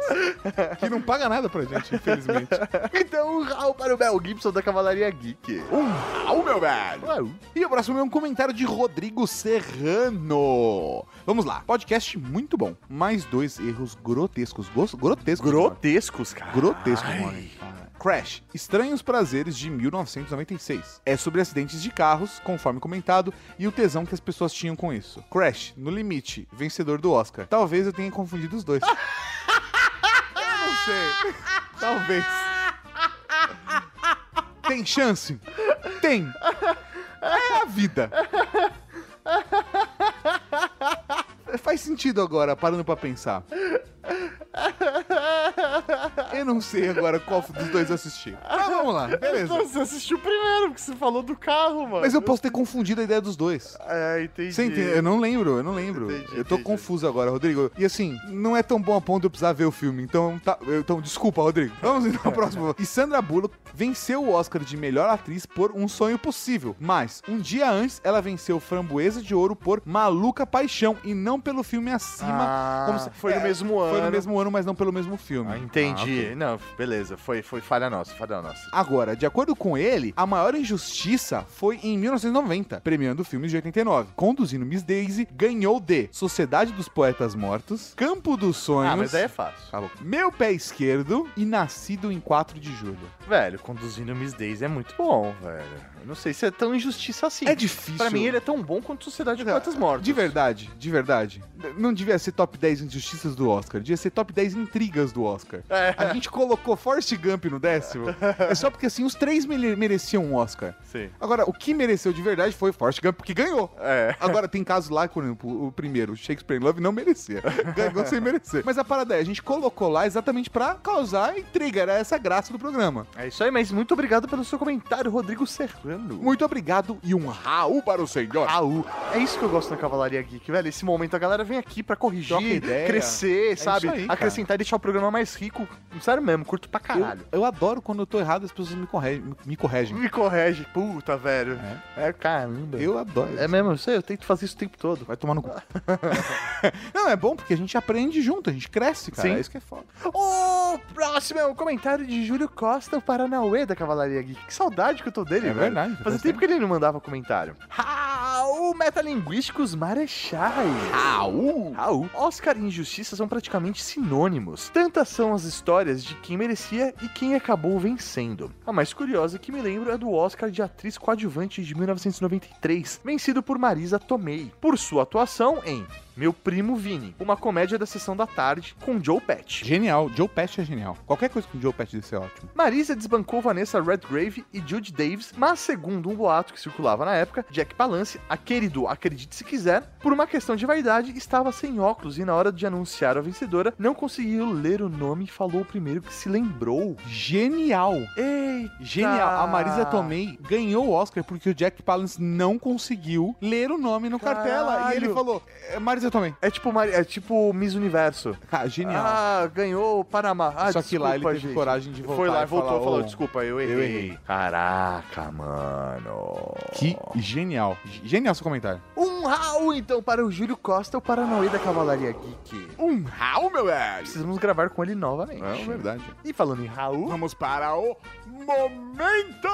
Que não paga nada pra gente, infelizmente. Então, um Raul para o Mel Gibson da Cavalaria Geek. Um Raul, meu velho. E o próximo é um comentário de Rodrigo Serrano. Vamos lá. Podcast muito bom. Mais dois erros grotescos. Grotescos. Grotescos, cara. Grotescos, mano. Crash, Estranhos Prazeres de 1996. É sobre acidentes de carros, conforme comentado, e o tesão que as pessoas tinham com isso. Crash, no limite, vencedor do Oscar. Talvez eu tenha confundido os dois. [laughs] eu não sei. Talvez. Tem chance? Tem. É a vida. [laughs] Faz sentido agora, parando pra pensar. [laughs] Eu não sei agora qual dos dois eu assisti. Mas vamos lá, beleza. Você assistiu primeiro, porque você falou do carro, mano. Mas eu posso ter confundido a ideia dos dois. É, entendi. Você entende? Eu não lembro, eu não lembro. Entendi, eu tô entendi. confuso agora, Rodrigo. E assim, não é tão bom a ponto de eu precisar ver o filme. Então, tá, então desculpa, Rodrigo. Vamos então ao [laughs] próximo. E Sandra Bullock venceu o Oscar de melhor atriz por Um Sonho Possível. Mas, um dia antes, ela venceu Framboesa de Ouro por Maluca Paixão. E não pelo filme acima. Ah, se- foi no é, mesmo Foi no mesmo ano, mas não pelo mesmo filme. Ah, entendi. Ah, ok. Não, beleza. Foi, foi falha nossa, falha nossa. Agora, de acordo com ele, a maior injustiça foi em 1990, premiando filmes de 89. Conduzindo Miss Daisy, ganhou de Sociedade dos Poetas Mortos, Campo dos Sonhos. Ah, mas aí é fácil. Tá. Meu Pé Esquerdo e Nascido em 4 de Julho. Velho, conduzindo Miss Daisy é muito bom, velho. Eu não sei se é tão injustiça assim. É difícil. Pra mim, ele é tão bom quanto Sociedade de Poetas Mortos. De verdade, de verdade. Não devia ser top 10 injustiças do Oscar, devia ser top 10 intrigas do Oscar. É. A gente colocou Forrest Gump no décimo. é só porque assim, os três mere- mereciam um Oscar. Sim. Agora, o que mereceu de verdade foi Forrest Gump, que ganhou. É. Agora, tem casos lá, por exemplo, o primeiro, Shakespeare in Love, não merecia. Ganhou sem merecer. Mas a parada é, a gente colocou lá exatamente pra causar intriga, era essa a graça do programa. É isso aí, mas muito obrigado pelo seu comentário, Rodrigo Serrano. Muito obrigado e um Raul para o senhor. Raul. É isso que eu gosto na Cavalaria Geek, velho. Esse momento a galera vem aqui pra Troca corrigir, ideia. crescer, É sabe? aí. Acrescentar e deixar o programa mais rico. Sério mesmo, curto pra caralho. Eu, eu adoro quando eu tô errado as pessoas me corregem. Me corregem. Me corrige, puta, velho. É, caramba. Eu adoro. É mesmo, eu sei, eu tento fazer isso o tempo todo. Vai tomar no cu. [laughs] [laughs] não, é bom porque a gente aprende junto, a gente cresce, cara. Sim. É isso que é foda. O próximo é o comentário de Júlio Costa, o Paranauê da Cavalaria Geek. Que saudade que eu tô dele, É velho. verdade, Fazia faz tempo que ele não mandava comentário. Raul Metalinguísticos Marechais. Raul. Raul. Oscar e injustiça são praticamente sinônimos. Tantas são as histórias de quem merecia e quem acabou vencendo. A mais curiosa que me lembro é do Oscar de atriz coadjuvante de 1993, vencido por Marisa Tomei, por sua atuação em Meu Primo Vini, uma comédia da sessão da tarde com Joe Pesci. Genial. Joe Pesci é genial. Qualquer coisa com Joe Pesci deve ser ótimo. Marisa desbancou Vanessa Redgrave e Jude Davis, mas segundo um boato que circulava na época, Jack Palance, aquele do Acredite Se Quiser, por uma questão de vaidade, estava sem óculos e na hora de anunciar a vencedora, não conseguiu ler o nome e falou o primeiro que se lembrou. Genial. Eita! Genial. A Marisa Tomei ganhou o Oscar porque o Jack Palance não conseguiu ler o nome no cartela. E ele Caralho. falou, é Marisa Tomei. É tipo, Mari- é tipo Miss Universo. Cara, genial. Ah, ganhou o Panamá. Ah, Só que lá ele desculpa, teve gente. coragem de voltar Foi lá e voltou falar, falou: "Ô, desculpa, eu errei. eu errei." Caraca, mano. Que genial. Genial seu comentário. Um Raul, então, para o Júlio Costa, o Paranauê da Cavalaria Geek. Um Raul, meu velho. Precisamos gravar com ele novamente. É verdade. E falando em Raul, Vamos para o Momento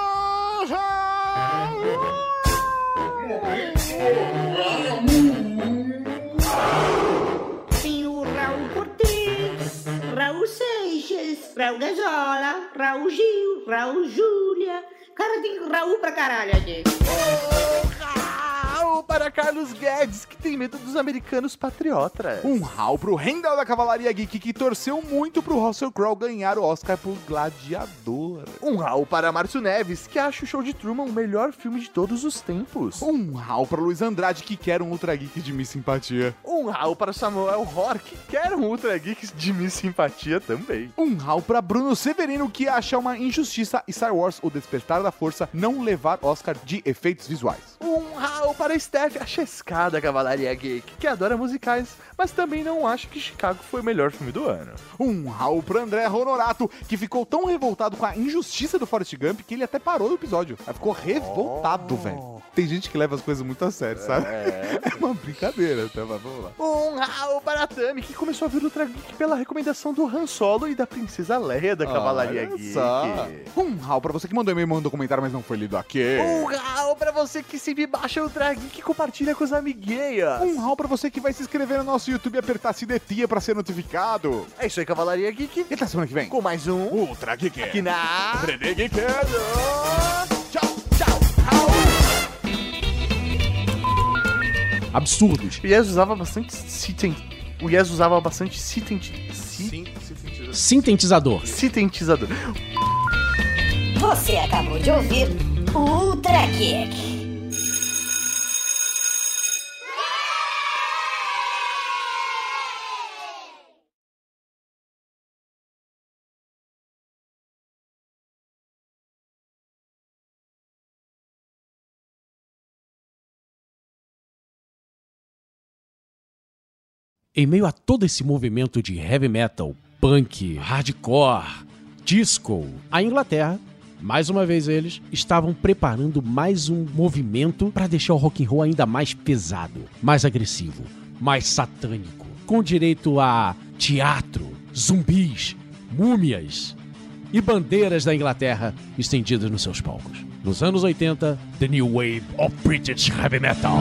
Raul. Tem o Raul Cortez, Raul Seixas, Raul Gazola, Raul Gil, Raul Júlia. Cara, tem Raul pra caralho aqui. Raul para Carlos Guedes, que tem medo dos americanos patriotas. Um Raul pro Rendal da Cavalaria Geek que torceu muito pro Russell Crowe ganhar o Oscar por Gladiador. Um Raul para Márcio Neves, que acha o Show de Truman o melhor filme de todos os tempos. Um Raul pra Luiz Andrade que quer um Ultra Geek de Miss Simpatia. Um Raul para Samuel Hor, que quer um Ultra Geek de Miss Simpatia também. Um Raul pra Bruno Severino que acha uma injustiça Star Wars O Despertar da Força não levar Oscar de efeitos visuais. Um Raul para Steph, a chescada Cavalaria Geek, que adora musicais, mas também não acha que Chicago foi o melhor filme do ano. Um Raul pra André Honorato, que ficou tão revoltado com a injustiça do Forrest Gump que ele até parou o episódio. Ele ficou revoltado, velho. Tem gente que leva as coisas muito a sério, sabe? É. [laughs] É uma brincadeira, tá? Mas vamos lá. Um Raul para a Tami, que começou a ver Ultra Geek pela recomendação do Han Solo e da Princesa Leia da Cavalaria Olha Geek. só. Um Raul pra você que mandou e-mail mandou comentário, mas não foi lido aqui. Um Raul para você que se baixa o Ultra Geek e compartilha com os amiguinhos. Um Raul pra você que vai se inscrever no nosso YouTube e apertar sinetinha pra ser notificado. É isso aí, Cavalaria Geek. E até semana que vem. Com mais um Ultra Geek. aqui na... Geek. Tchau, tchau. Absurdos. O Yes usava bastante sitem... O Yes usava bastante sitent... si- Sintetizador. Sintetizador. Você acabou de ouvir o Ultra Geek. Em meio a todo esse movimento de heavy metal, punk, hardcore, disco, a Inglaterra, mais uma vez eles, estavam preparando mais um movimento para deixar o rock and roll ainda mais pesado, mais agressivo, mais satânico, com direito a teatro, zumbis, múmias e bandeiras da Inglaterra estendidas nos seus palcos. Nos anos 80, The New Wave of British Heavy Metal.